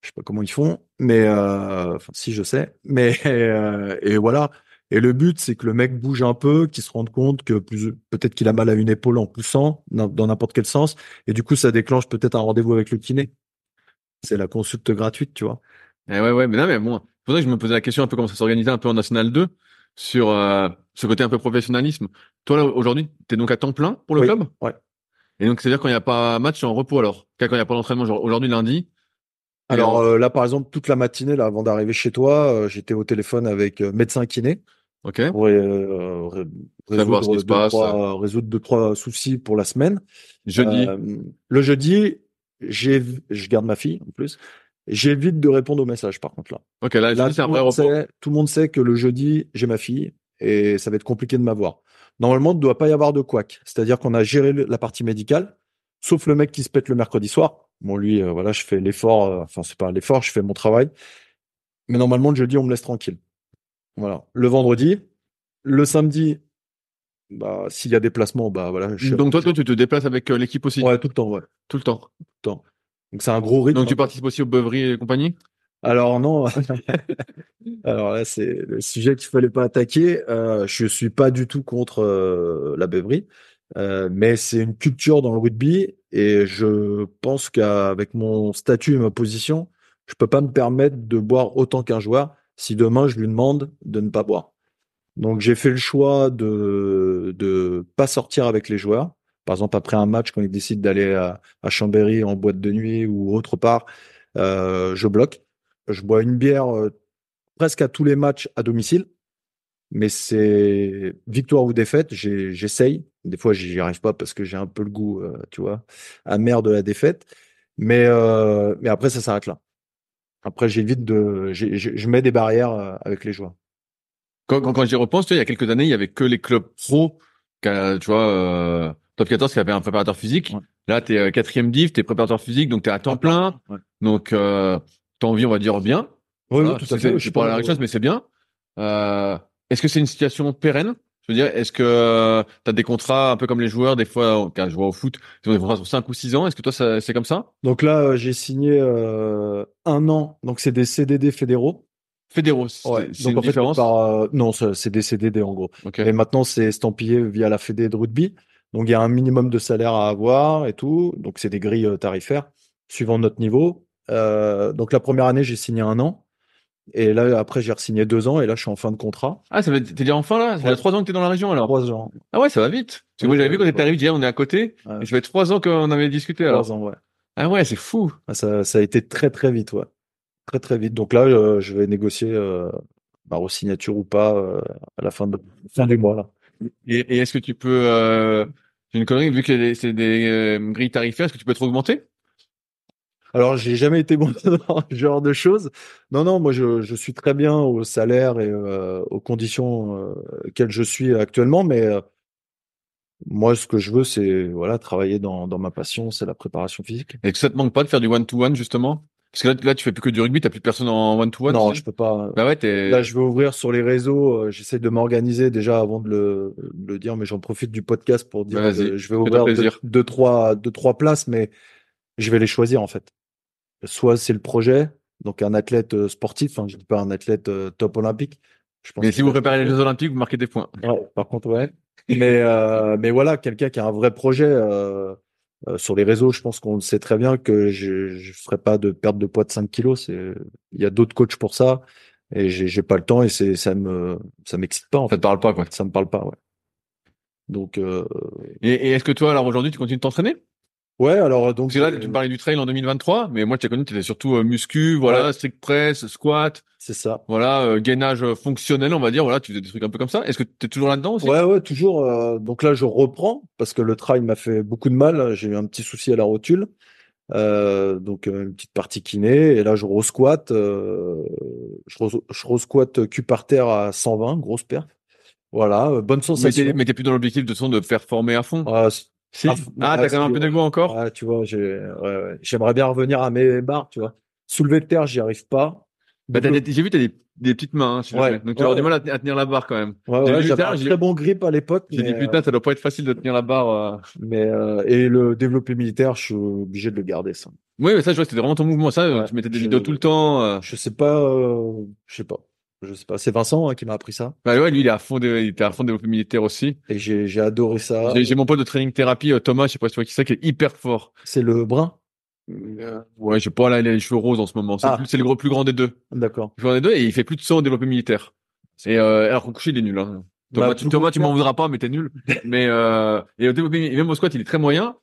Je sais pas comment ils font, mais, euh, si je sais, mais, euh, et voilà. Et le but, c'est que le mec bouge un peu, qu'il se rende compte que peut-être qu'il a mal à une épaule en poussant dans n'importe quel sens. Et du coup, ça déclenche peut-être un rendez-vous avec le kiné. C'est la consulte gratuite, tu vois. Eh ouais, ouais, mais non, mais bon, pour ça que je me posais la question un peu comment ça s'organisait un peu en National 2 sur euh, ce côté un peu professionnalisme. Toi, là, aujourd'hui, t'es donc à temps plein pour le Oui, club? ouais. Et donc, c'est-à-dire quand il n'y a pas match, en repos alors? Quand il n'y a pas d'entraînement, genre aujourd'hui lundi Alors euh, là, par exemple, toute la matinée, là, avant d'arriver chez toi, euh, j'étais au téléphone avec euh, médecin kiné Ok pour euh, ré- Savoir ce qui résoudre, se deux, passe. trois, résoudre deux, trois soucis pour la semaine. Jeudi le jeudi, j'ai, je garde ma fille en plus. J'évite de répondre aux messages, par contre là. Ok, là, c'est un tout, vrai le monde repos. sait, tout le monde sait que le jeudi, j'ai ma fille et ça va être compliqué de m'avoir. Normalement, il ne doit pas y avoir de couac. C'est-à-dire qu'on a géré le- la partie médicale, sauf le mec qui se pète le mercredi soir. Bon, lui, euh, voilà, je fais l'effort. euh, enfin, c'est pas l'effort, je fais mon travail. Mais normalement, le jeudi, on me laisse tranquille. Voilà. Le vendredi, le samedi, bah, s'il y a des placements, bah voilà. Je... Donc toi, toi, tu te déplaces avec euh, l'équipe aussi? Ouais, tout le temps, ouais. Tout le temps. Donc c'est un gros rythme. Donc tu participes aussi aux beuveries et compagnie? Alors non. Alors là, c'est le sujet qu'il fallait pas attaquer. Euh, je suis pas du tout contre euh, la beuverie, euh, mais c'est une culture dans le rugby et je pense qu'avec mon statut et ma position, je peux pas me permettre de boire autant qu'un joueur si demain je lui demande de ne pas boire. Donc j'ai fait le choix de de pas sortir avec les joueurs. Par exemple, après un match, quand ils décident d'aller à, Chambéry en boîte de nuit ou autre part, euh, je bloque. Je bois une bière euh, presque à tous les matchs à domicile, mais c'est victoire ou défaite. J'essaye. Des fois, j'y arrive pas parce que j'ai un peu le goût, euh, tu vois, amer de la défaite. Mais après, ça s'arrête là. Après, j'évite de, je mets des barrières avec les joueurs. Quand, quand, j'y repense, il y a quelques années, il y avait que les clubs pro, tu vois, top 14 qui avait un préparateur physique. Ouais. Là, tu es quatrième div, tu es préparateur physique, donc tu es à temps plein. Ouais. Donc, euh, tu as envie, on va dire, bien. Oui, Voilà, oui, tout à c'est- fait. c'est- Je C'est suis pas pas- la richesse, mais c'est bien. Euh, est-ce que c'est une situation pérenne? Je veux dire, est-ce que tu as des contrats un peu comme les joueurs, des fois, quand je vois au foot, ils ont des contrats sur 5 ou 6 ans. Est-ce que toi, c'est comme ça? Donc là, euh, j'ai signé euh, un an. Donc c'est des CDD fédéraux. Fédéraux, c'est Ouais. c'est Donc une en fait, différence? par, euh, non, c'est des CDD en gros. Et maintenant, c'est estampillé via la Fédé de rugby. Donc il y a un minimum de salaire à avoir et tout. Donc c'est des grilles euh, tarifaires suivant notre niveau. Euh, donc la première année, j'ai signé un an. Et là, après, j'ai re-signé deux ans. Et là, je suis en fin de contrat. Ah, ça veut t'es déjà enfin là? Ça fait Ouais. 3 ans que t'es dans la région alors? Trois ans. Ah ouais, ça va vite. Parce que moi, j'avais vu quand t'étais arrivé, hier, on est à côté. Ouais. Et ça fait 3 ans qu'on avait discuté alors. Trois ans, ouais. Ah ouais, c'est fou. Ah, Ça, ça a été très très vite, ouais. Très très vite. Donc là, euh, je vais négocier euh, ma re-signature ou pas euh, à la fin de fin du mois là. Et, et est-ce que tu peux, euh, j'ai une connerie, vu que c'est des euh, grilles tarifaires, est-ce que tu peux être augmenté? Alors, j'ai jamais été bon dans ce genre de choses. Non, non, moi je, je suis très bien au salaire et euh, aux conditions euh, auxquelles je suis actuellement, mais euh, moi ce que je veux, c'est voilà travailler dans, dans ma passion, c'est la préparation physique. Et que ça te manque pas de faire du one-to-one, justement? Parce que là, là, tu fais plus que du rugby, t'as plus personne en one-to-one non, tu je sais peux pas. Bah ouais, t'es... Là, je vais ouvrir sur les réseaux. euh, J'essaie de m'organiser déjà avant de le, de le dire, mais j'en profite du podcast pour dire Bah, que je vais ouvrir deux, deux, trois, deux, trois places, mais je vais les choisir en fait. Soit c'est le projet, donc un athlète euh, sportif, hein, je dis pas un athlète euh, top olympique. Je pense Mais si vous préparez les Jeux Olympiques, vous marquez des points. Ouais, par contre, ouais. Mais, euh, mais voilà, quelqu'un qui a un vrai projet euh, euh, sur les réseaux, je pense qu'on le sait très bien que je ne ferai pas de perte de poids de 5 kilos. Il y a d'autres coachs pour ça et j'ai, pas le temps et c'est, ça me, ça m'excite pas en Ça fait. te parle pas, quoi. Ça me parle pas, ouais. Donc, euh, Et, et est-ce que toi, alors aujourd'hui, tu continues de t'entraîner? Ouais, alors donc. Parce que là, tu me parlais du trail en 2023, mais moi, tu as connu, tu étais surtout euh, muscu, voilà, strict press, squat, C'est ça. voilà, euh, gainage euh, fonctionnel, on va dire, voilà, tu faisais des trucs un peu comme ça. Est-ce que tu es toujours là-dedans aussi? Ouais, ouais, toujours. euh, donc là, je reprends parce que le trail m'a fait beaucoup de mal. J'ai eu un petit souci à la rotule. Euh, donc euh, une petite partie kiné. Et là, je re-squat. euh, je, re- je re-squat cul par terre à 120, grosse perte. Voilà, euh, bonne sensation. mais t'es plus dans l'objectif de de faire former à fond? Ah, Si. ah, Ah, ah, t'as quand même un peu d'égo encore. ouais, tu vois, j'aimerais bien revenir à mes barres, tu vois. Soulever de terre, j'y arrive pas. Bah, t'as des- j'ai vu, t'as des, des petites mains, hein, Ouais. Donc tu vas avoir Ouais. du mal à, te- à tenir la barre quand même. Ouais, j'avais un très bon grip à l'époque. J'ai dit mais, putain, ça doit pas être facile de tenir la barre. euh. mais euh, et le développé militaire, je suis obligé de le garder ça. Oui, mais ça, je vois, c'était vraiment ton mouvement. Ça, Ouais. tu mettais des Je- vidéos tout le temps. euh. Je sais pas, euh, je sais pas, je sais pas. C'est Vincent hein, qui m'a appris ça Bah ouais, lui, il est à fond, de, il était à fond développé militaire aussi. et j'ai j'ai adoré ça. J'ai mon pote de training thérapie, euh, Thomas, je sais pas si tu vois qui c'est, qui est hyper fort. C'est le brun, Euh, ouais, j'ai pas là, il a les cheveux roses en ce moment. C'est Ah. le plus- gros grand des deux. d'accord. Le plus grand des deux et il fait plus de 100 au développé militaire. Et euh, alors coucher, il est nul. Hein. Thomas, Bah, tu, Thomas, tu m'en voudras pas, mais t'es nul. mais euh, et au développé, même au squat, il est très moyen.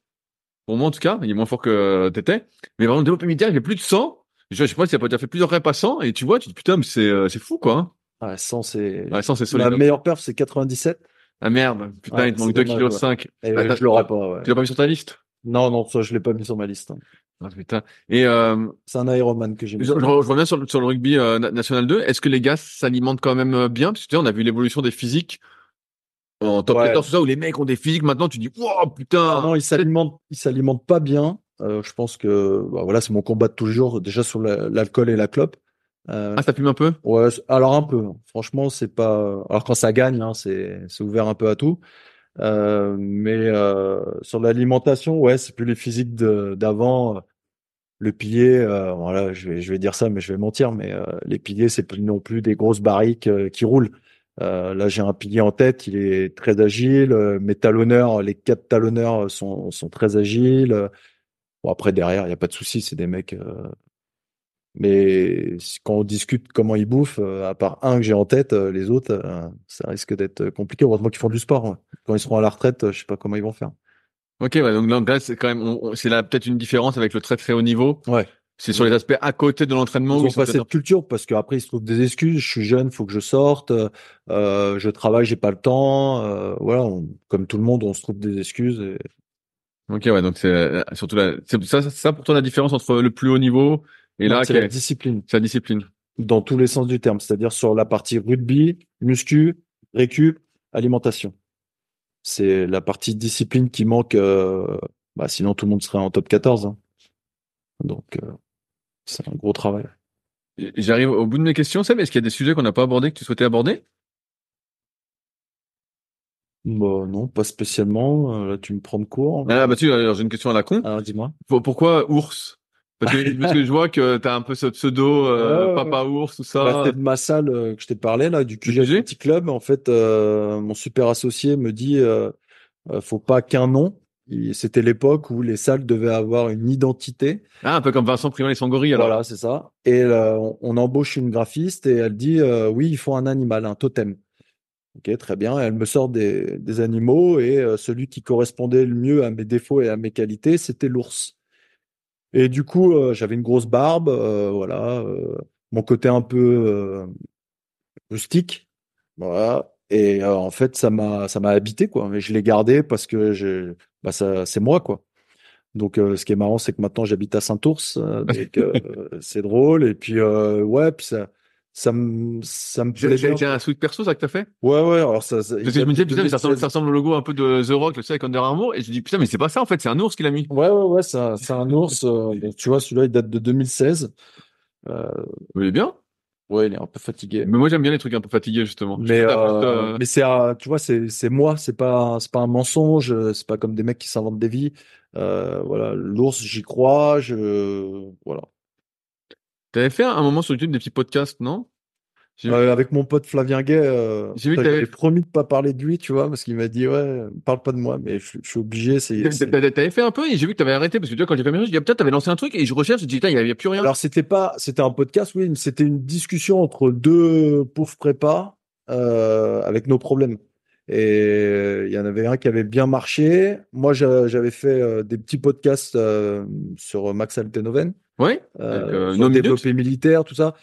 Pour moi, en tout cas, il est moins fort que euh, t'étais. Mais vraiment, le développé militaire, il fait plus de 100. Je, sais pas s'il a pas déjà fait plusieurs reps à 100 et tu vois, tu te dis putain, mais c'est euh, c'est fou quoi. Hein. Ah, 100 c'est Ouais, 100 c'est solide. la meilleure perf, c'est 97 Ah merde, putain, Ouais, il te manque c'est 2 dommage, kg ouais. 5. et Bah, t'as- je l'aurais pas. Ouais. Tu l'as pas mis sur ta liste? Non, non, ça je l'ai pas mis sur ma liste. hein. Ah, putain. Et euh, C'est un Ironman que j'ai je, mis. je, je reviens sur, le- sur le rugby euh, na- national 2. Est-ce que les gars s'alimentent quand même euh, bien? Parce que tu sais, on a vu l'évolution des physiques en top Ouais. 14, tout ça, où les mecs ont des physiques. Maintenant, tu dis, wow, putain. Ah non, il s'alimente, il s'alimente pas bien. Euh, je pense que bah, voilà, c'est mon combat de toujours déjà sur la- l'alcool et la clope. Euh, Ah, ça fume un peu? Ouais, alors un peu. Franchement, c'est pas. Alors quand ça gagne, hein, c'est ouvert un peu à tout. Euh, mais euh, sur l'alimentation, ouais, c'est plus les physiques d'avant. Le pilier, euh, voilà, je vais je vais dire ça, mais je vais mentir. Mais les piliers, c'est plus non plus des grosses barriques qui roulent. Là, j'ai un pilier en tête, il est très agile. Mes talonneurs, les quatre talonneurs sont sont très agiles. Bon après derrière, il y a pas de souci, c'est des mecs. euh, mais quand on discute comment ils bouffent, euh, à part un que j'ai en tête, euh, les autres, euh, ça risque d'être compliqué. Heureusement qu'ils font du sport. ouais. Quand ils seront à la retraite, je sais pas comment ils vont faire. Ok, ouais, donc là, c'est quand même, c'est là peut-être une différence avec le très très haut niveau. Ouais. C'est sur les aspects à côté de l'entraînement. Ils où ont pas cette culture parce qu'après ils se trouvent des excuses. Je suis jeune, faut que je sorte. euh, euh, je travaille, j'ai pas le temps. euh, voilà, on- comme tout le monde, on se trouve des excuses. et- Ok, ouais, donc c'est surtout la, c'est ça, pour toi la différence entre le plus haut niveau et Non, là, c'est la discipline c'est la discipline. dans tous les sens du terme, c'est-à-dire sur la partie rugby, muscu, récup, alimentation. c'est la partie discipline qui manque. euh, bah, sinon, tout le monde serait en top 14. hein. Donc, euh, c'est un gros travail. J'arrive au bout de mes questions, Seb. Est-ce qu'il y a des sujets qu'on n'a pas abordés que tu souhaitais aborder? Bah, non, pas spécialement. Euh, Là, tu me prends de court. Ah bah tu, alors j'ai une question à la con. Alors, dis-moi. Pour- Pourquoi ours? Parce que, parce que je vois que t'as un peu ce pseudo euh, Ouais, ouais, papa ours tout ça. Bah, c'était de ma salle euh, que je t'ai parlé là, du QG Club. En fait, euh, mon super associé me dit, euh, euh, faut pas qu'un nom. Il- C'était l'époque où les salles devaient avoir une identité. Ah, un peu comme Vincent Primal et son gorille alors. Voilà, c'est ça. Et euh, on, on embauche une graphiste et elle dit, euh, oui, il faut un animal, un totem. Ok, très bien. Elle me sort des, des animaux et euh, celui qui correspondait le mieux à mes défauts et à mes qualités, c'était l'ours. Et du coup, euh, j'avais une grosse barbe, euh, voilà, mon côté un peu rustique, voilà. Et en fait, ça m'a ça m'a habité quoi. Mais je l'ai gardé parce que je, bah ça c'est moi quoi. Donc, euh, ce qui est marrant, c'est que maintenant j'habite à Saint-Ours, euh, donc euh, c'est drôle. Et puis ouais, puis ça ça me ça me plaît bien. un sweat perso ça que t'as fait? Ouais ouais. Alors ça, ça- Parce que je me disais putain mais ça ressemble, 2016. ça ressemble au logo un peu de The Rock, le sais avec Under Armour et je dis putain mais c'est pas ça en fait, c'est un ours qu'il a mis. Ouais ouais ouais. C'est un, ours. euh, tu vois, celui-là il date de 2016. Euh, Mais il est bien. ouais, il est un peu fatigué. Mais moi j'aime bien les trucs un peu fatigués justement. Mais, euh, euh, mais c'est, tu vois, c'est, c'est moi, c'est pas, c'est pas un mensonge, c'est pas comme des mecs qui s'inventent des vies. Voilà, l'ours, j'y crois, je, voilà. T'avais fait un moment sur YouTube des petits podcasts, non? Euh, avec mon pote Flavien Gay, euh, J'ai j'avais promis de pas parler de lui, tu vois, parce qu'il m'a dit, ouais, parle pas de moi, mais je, je suis obligé, T'avais fait un peu et j'ai vu que t'avais arrêté parce que tu vois quand j'ai fait mes recherches, j'ai dit ah, putain t'avais lancé un truc et je recherche, je dis putain il y a, il y a plus rien. Alors, c'était pas, c'était un podcast, oui, mais c'était une discussion entre deux pauvres prépas, euh, avec nos problèmes. Et il y en avait un qui avait bien marché. Moi, j'a- j'avais fait euh, des petits podcasts sur Max Altenhoven, Ouais. euh, euh, sur le développé militaire, tout ça.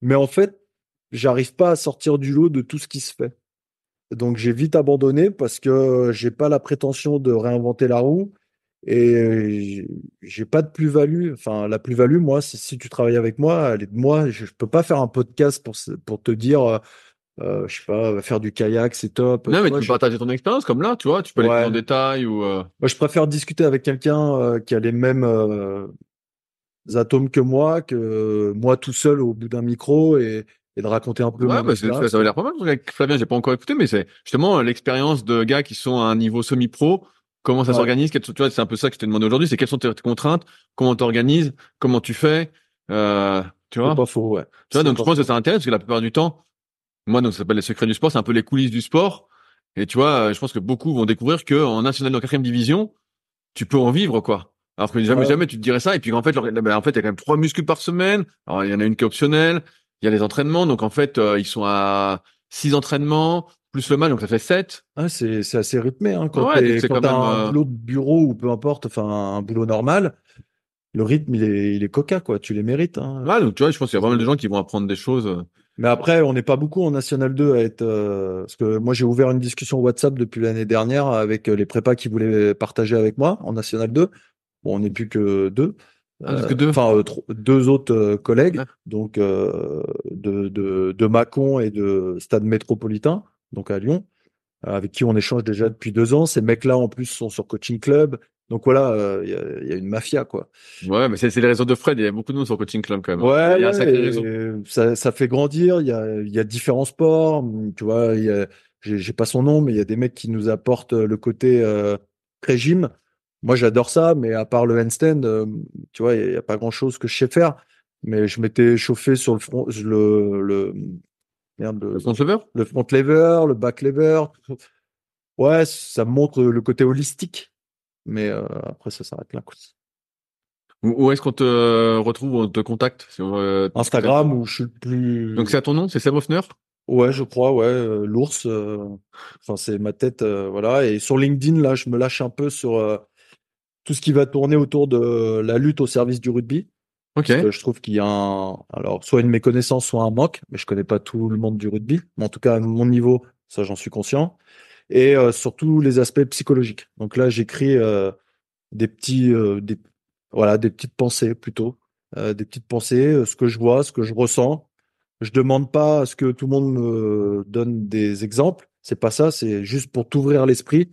Mais en fait, j'arrive pas à sortir du lot de tout ce qui se fait. Donc, j'ai vite abandonné parce que j'ai pas la prétention de réinventer la roue et j'ai- pas de plus-value. Enfin, la plus-value, moi, si tu travailles avec moi, elle est de moi. Je, peux pas faire un podcast pour, pour te dire, euh, euh, je sais pas, faire du kayak, c'est top. Non mais tu peux partager ton expérience comme là, tu vois, tu peux aller Ouais. plus en détail ou euh, Moi, je préfère discuter avec quelqu'un euh, qui a les mêmes atomes que moi, que moi tout seul au bout d'un micro et, et de raconter un peu Ouais, bah, ça, ça avait l'air pas mal. Avec Flavien, j'ai pas encore écouté, mais c'est justement l'expérience de gars qui sont à un niveau semi-pro. Comment ça s'organise? Tu vois, c'est un peu ça que je t'ai demandé aujourd'hui. C'est quelles sont tes tes contraintes? Comment t'organises? Comment tu fais? Euh, Tu vois? C'est pas faux, ouais. Tu vois, donc je pense que ça intéresse parce que la plupart du temps, moi, donc ça s'appelle les secrets du sport, c'est un peu les coulisses du sport. Et tu vois, euh, je pense que beaucoup vont découvrir que en national de quatrième division, tu peux en vivre, quoi. Alors que jamais, Ouais. jamais tu te dirais ça. Et puis en fait, ben, en fait, il y a quand même trois muscles par semaine. Alors il y en a une qui est optionnelle. Il y a les entraînements. Donc en fait, euh, ils sont à six entraînements plus le match, donc ça fait sept. Ouais, c'est c'est assez rythmé hein, quand Ouais, quand t'as même, un euh, boulot de bureau ou peu importe, enfin un boulot normal, le rythme il est il est coca quoi. Tu les mérites. Hein. Ouais, donc tu vois, je pense qu'il y a pas mal de gens qui vont apprendre des choses. euh. Mais après, on n'est pas beaucoup en National 2 à être. euh, parce que moi, j'ai ouvert une discussion WhatsApp depuis l'année dernière avec les prépas qui voulaient partager avec moi en National 2. Bon, on n'est plus que deux. Ah, parce Euh, que deux. Enfin, euh, deux autres euh, collègues, Ouais. donc euh, de, de, de Mâcon et de Stade Métropolitain, donc à Lyon, avec qui on échange déjà depuis deux ans. Ces mecs-là, en plus, sont sur Coaching Club. Donc voilà, il y, a, il y a une mafia, quoi. Ouais, mais c'est les réseaux de Fred. Il y a beaucoup de monde sur coaching club quand même. Ouais, il y a un ouais, réseau. ça, ça fait grandir. Il y a, il y a différents sports. Tu vois, j'ai pas son nom, mais il y a des mecs qui nous apportent le côté régime. Moi, j'adore ça, mais à part le handstand, euh, tu vois, il y, a pas grand chose que je sais faire. Mais je m'étais chauffé sur le front, le, le, merde, le, Le front lever? le front lever, le back lever. Ouais, ça montre le côté holistique. Mais euh, après, ça s'arrête là. quoi. Où, est-ce qu'on te euh, retrouve, on te contacte? On veut- Instagram, où je suis le plus. Donc c'est à ton nom, c'est Seb Hoffner? Ouais, je crois, ouais, euh, l'ours. euh, Enfin, c'est ma tête, euh, voilà. Et sur LinkedIn, là, je me lâche un peu sur euh, tout ce qui va tourner autour de la lutte au service du rugby. Ok. Parce que je trouve qu'il y a un, alors, soit une méconnaissance, soit un manque, mais je connais pas tout le monde du rugby. Mais en tout cas, à mon niveau, ça, j'en suis conscient. Et euh, surtout les aspects psychologiques. Donc là, j'écris euh, des petits, euh, des, voilà, des petites pensées plutôt, euh, des petites pensées, euh, ce que je vois, ce que je ressens. Je demande pas à ce que tout le monde me donne des exemples, C'est pas ça. C'est juste pour t'ouvrir l'esprit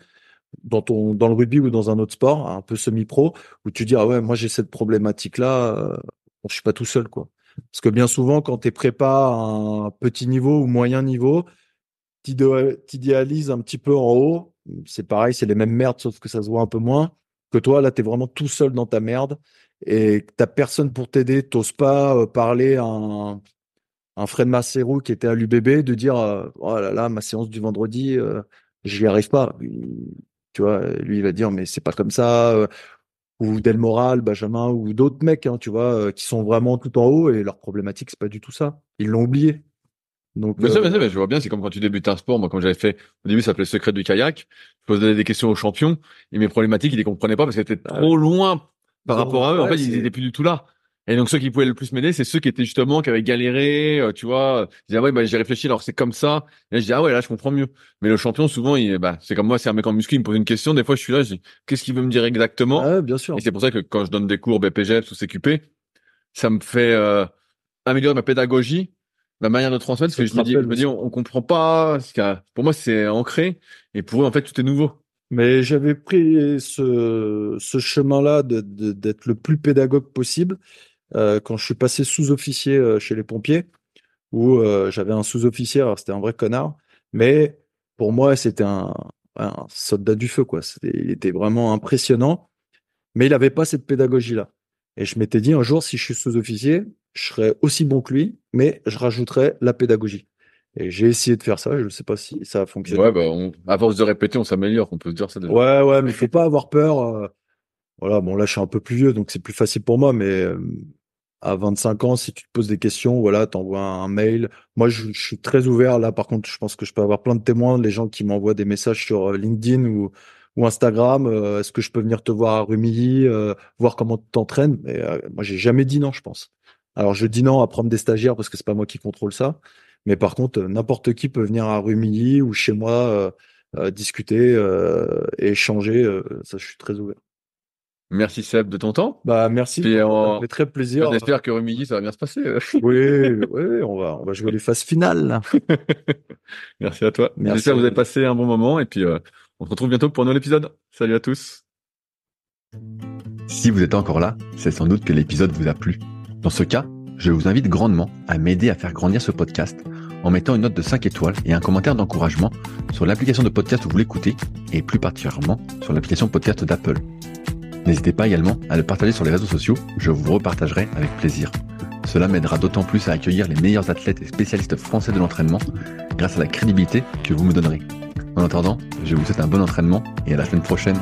dans ton dans le rugby ou dans un autre sport, un peu semi-pro, où tu dis ah ouais, moi j'ai cette problématique-là. Euh, bon, je suis pas tout seul quoi. Parce que bien souvent, quand tu prépa à un petit niveau ou moyen niveau, tu idéalises un petit peu en haut. C'est pareil, c'est les mêmes merdes, sauf que ça se voit un peu moins. Que toi, là, tu es vraiment tout seul dans ta merde et tu personne pour t'aider. Tu pas euh, parler à un, Fred Massero qui était à l'UBB de dire euh, Oh là là, ma séance du vendredi, euh, j'y arrive pas. Tu vois, lui, il va dire Mais c'est pas comme ça ou Delmoral, Benjamin ou d'autres mecs, hein, tu vois, euh, qui sont vraiment tout en haut et leur problématique c'est pas du tout ça. Ils l'ont oublié. Donc, mais ça, euh, je vois bien, c'est comme quand tu débutes un sport. Moi, quand j'avais fait, au début, ça s'appelait Secret du kayak. Je posais des questions aux champions et mes problématiques, ils les comprenaient pas parce qu'elles étaient trop loin par rapport à eux. en fait, ils étaient plus du tout là. Et donc ceux qui pouvaient le plus m'aider, c'est ceux qui étaient justement qui avaient galéré, euh, tu vois. Ils disaient ah ouais bah j'ai réfléchi alors c'est comme ça. Et là, je dis ah ouais là je comprends mieux. Mais le champion souvent il bah c'est comme moi c'est un mec en muscu il me pose une question des fois je suis là je dis qu'est-ce qu'il veut me dire exactement? Ah, bien sûr. Et c'est pour ça que quand je donne des cours BPGEPS ou CQP, ça me fait euh, améliorer ma pédagogie, ma manière de transmettre parce que je me dis je me dis on, comprend pas. Pour moi c'est ancré et pour eux en fait tout est nouveau. Mais j'avais pris ce, ce chemin-là d'être de, le plus pédagogue possible euh, quand je suis passé sous-officier euh, chez les pompiers, où euh, j'avais un sous-officier, alors c'était un vrai connard, mais pour moi, c'était un, un, soldat du feu, quoi. il était vraiment impressionnant, mais il n'avait pas cette pédagogie-là. Et je m'étais dit, un jour, si je suis sous-officier, je serai aussi bon que lui, mais je rajouterai la pédagogie. Et j'ai essayé de faire ça, je ne sais pas si ça a fonctionné. Ouais, bah à force de répéter, on s'améliore, on peut se dire ça déjà. Ouais, ouais, mais il faut pas avoir peur. voilà, bon là je suis un peu plus vieux, donc c'est plus facile pour moi, mais à 25 ans, si tu te poses des questions, voilà, t'envoies un mail. Moi, je, suis très ouvert. Là, par contre, je pense que je peux avoir plein de témoins, les gens qui m'envoient des messages sur euh, LinkedIn ou, Instagram. Euh, est-ce que je peux venir te voir à Rumilly, euh, voir comment tu t'entraînes? Mais moi, j'ai jamais dit non, je pense. Alors, je dis non à prendre des stagiaires parce que c'est pas moi qui contrôle ça. Mais par contre, n'importe qui peut venir à Rumilly ou chez moi discuter et échanger. ça, je suis très ouvert. Merci Seb de ton temps. Bah merci. Puis on... très plaisir. On espère que Rumilly ça va bien se passer. oui, oui, on va on va jouer les phases finales. merci à toi. J'espère que vous avez passé un bon moment et puis euh, on se retrouve bientôt pour un nouvel épisode. Salut à tous. Si vous êtes encore là, c'est sans doute que l'épisode vous a plu. Dans ce cas, je vous invite grandement à m'aider à faire grandir ce podcast en mettant une note de 5 étoiles et un commentaire d'encouragement sur l'application de podcast où vous l'écoutez et plus particulièrement sur l'application podcast d'Apple. N'hésitez pas également à le partager sur les réseaux sociaux, je vous repartagerai avec plaisir. Cela m'aidera d'autant plus à accueillir les meilleurs athlètes et spécialistes français de l'entraînement grâce à la crédibilité que vous me donnerez. En attendant, je vous souhaite un bon entraînement et à la semaine prochaine.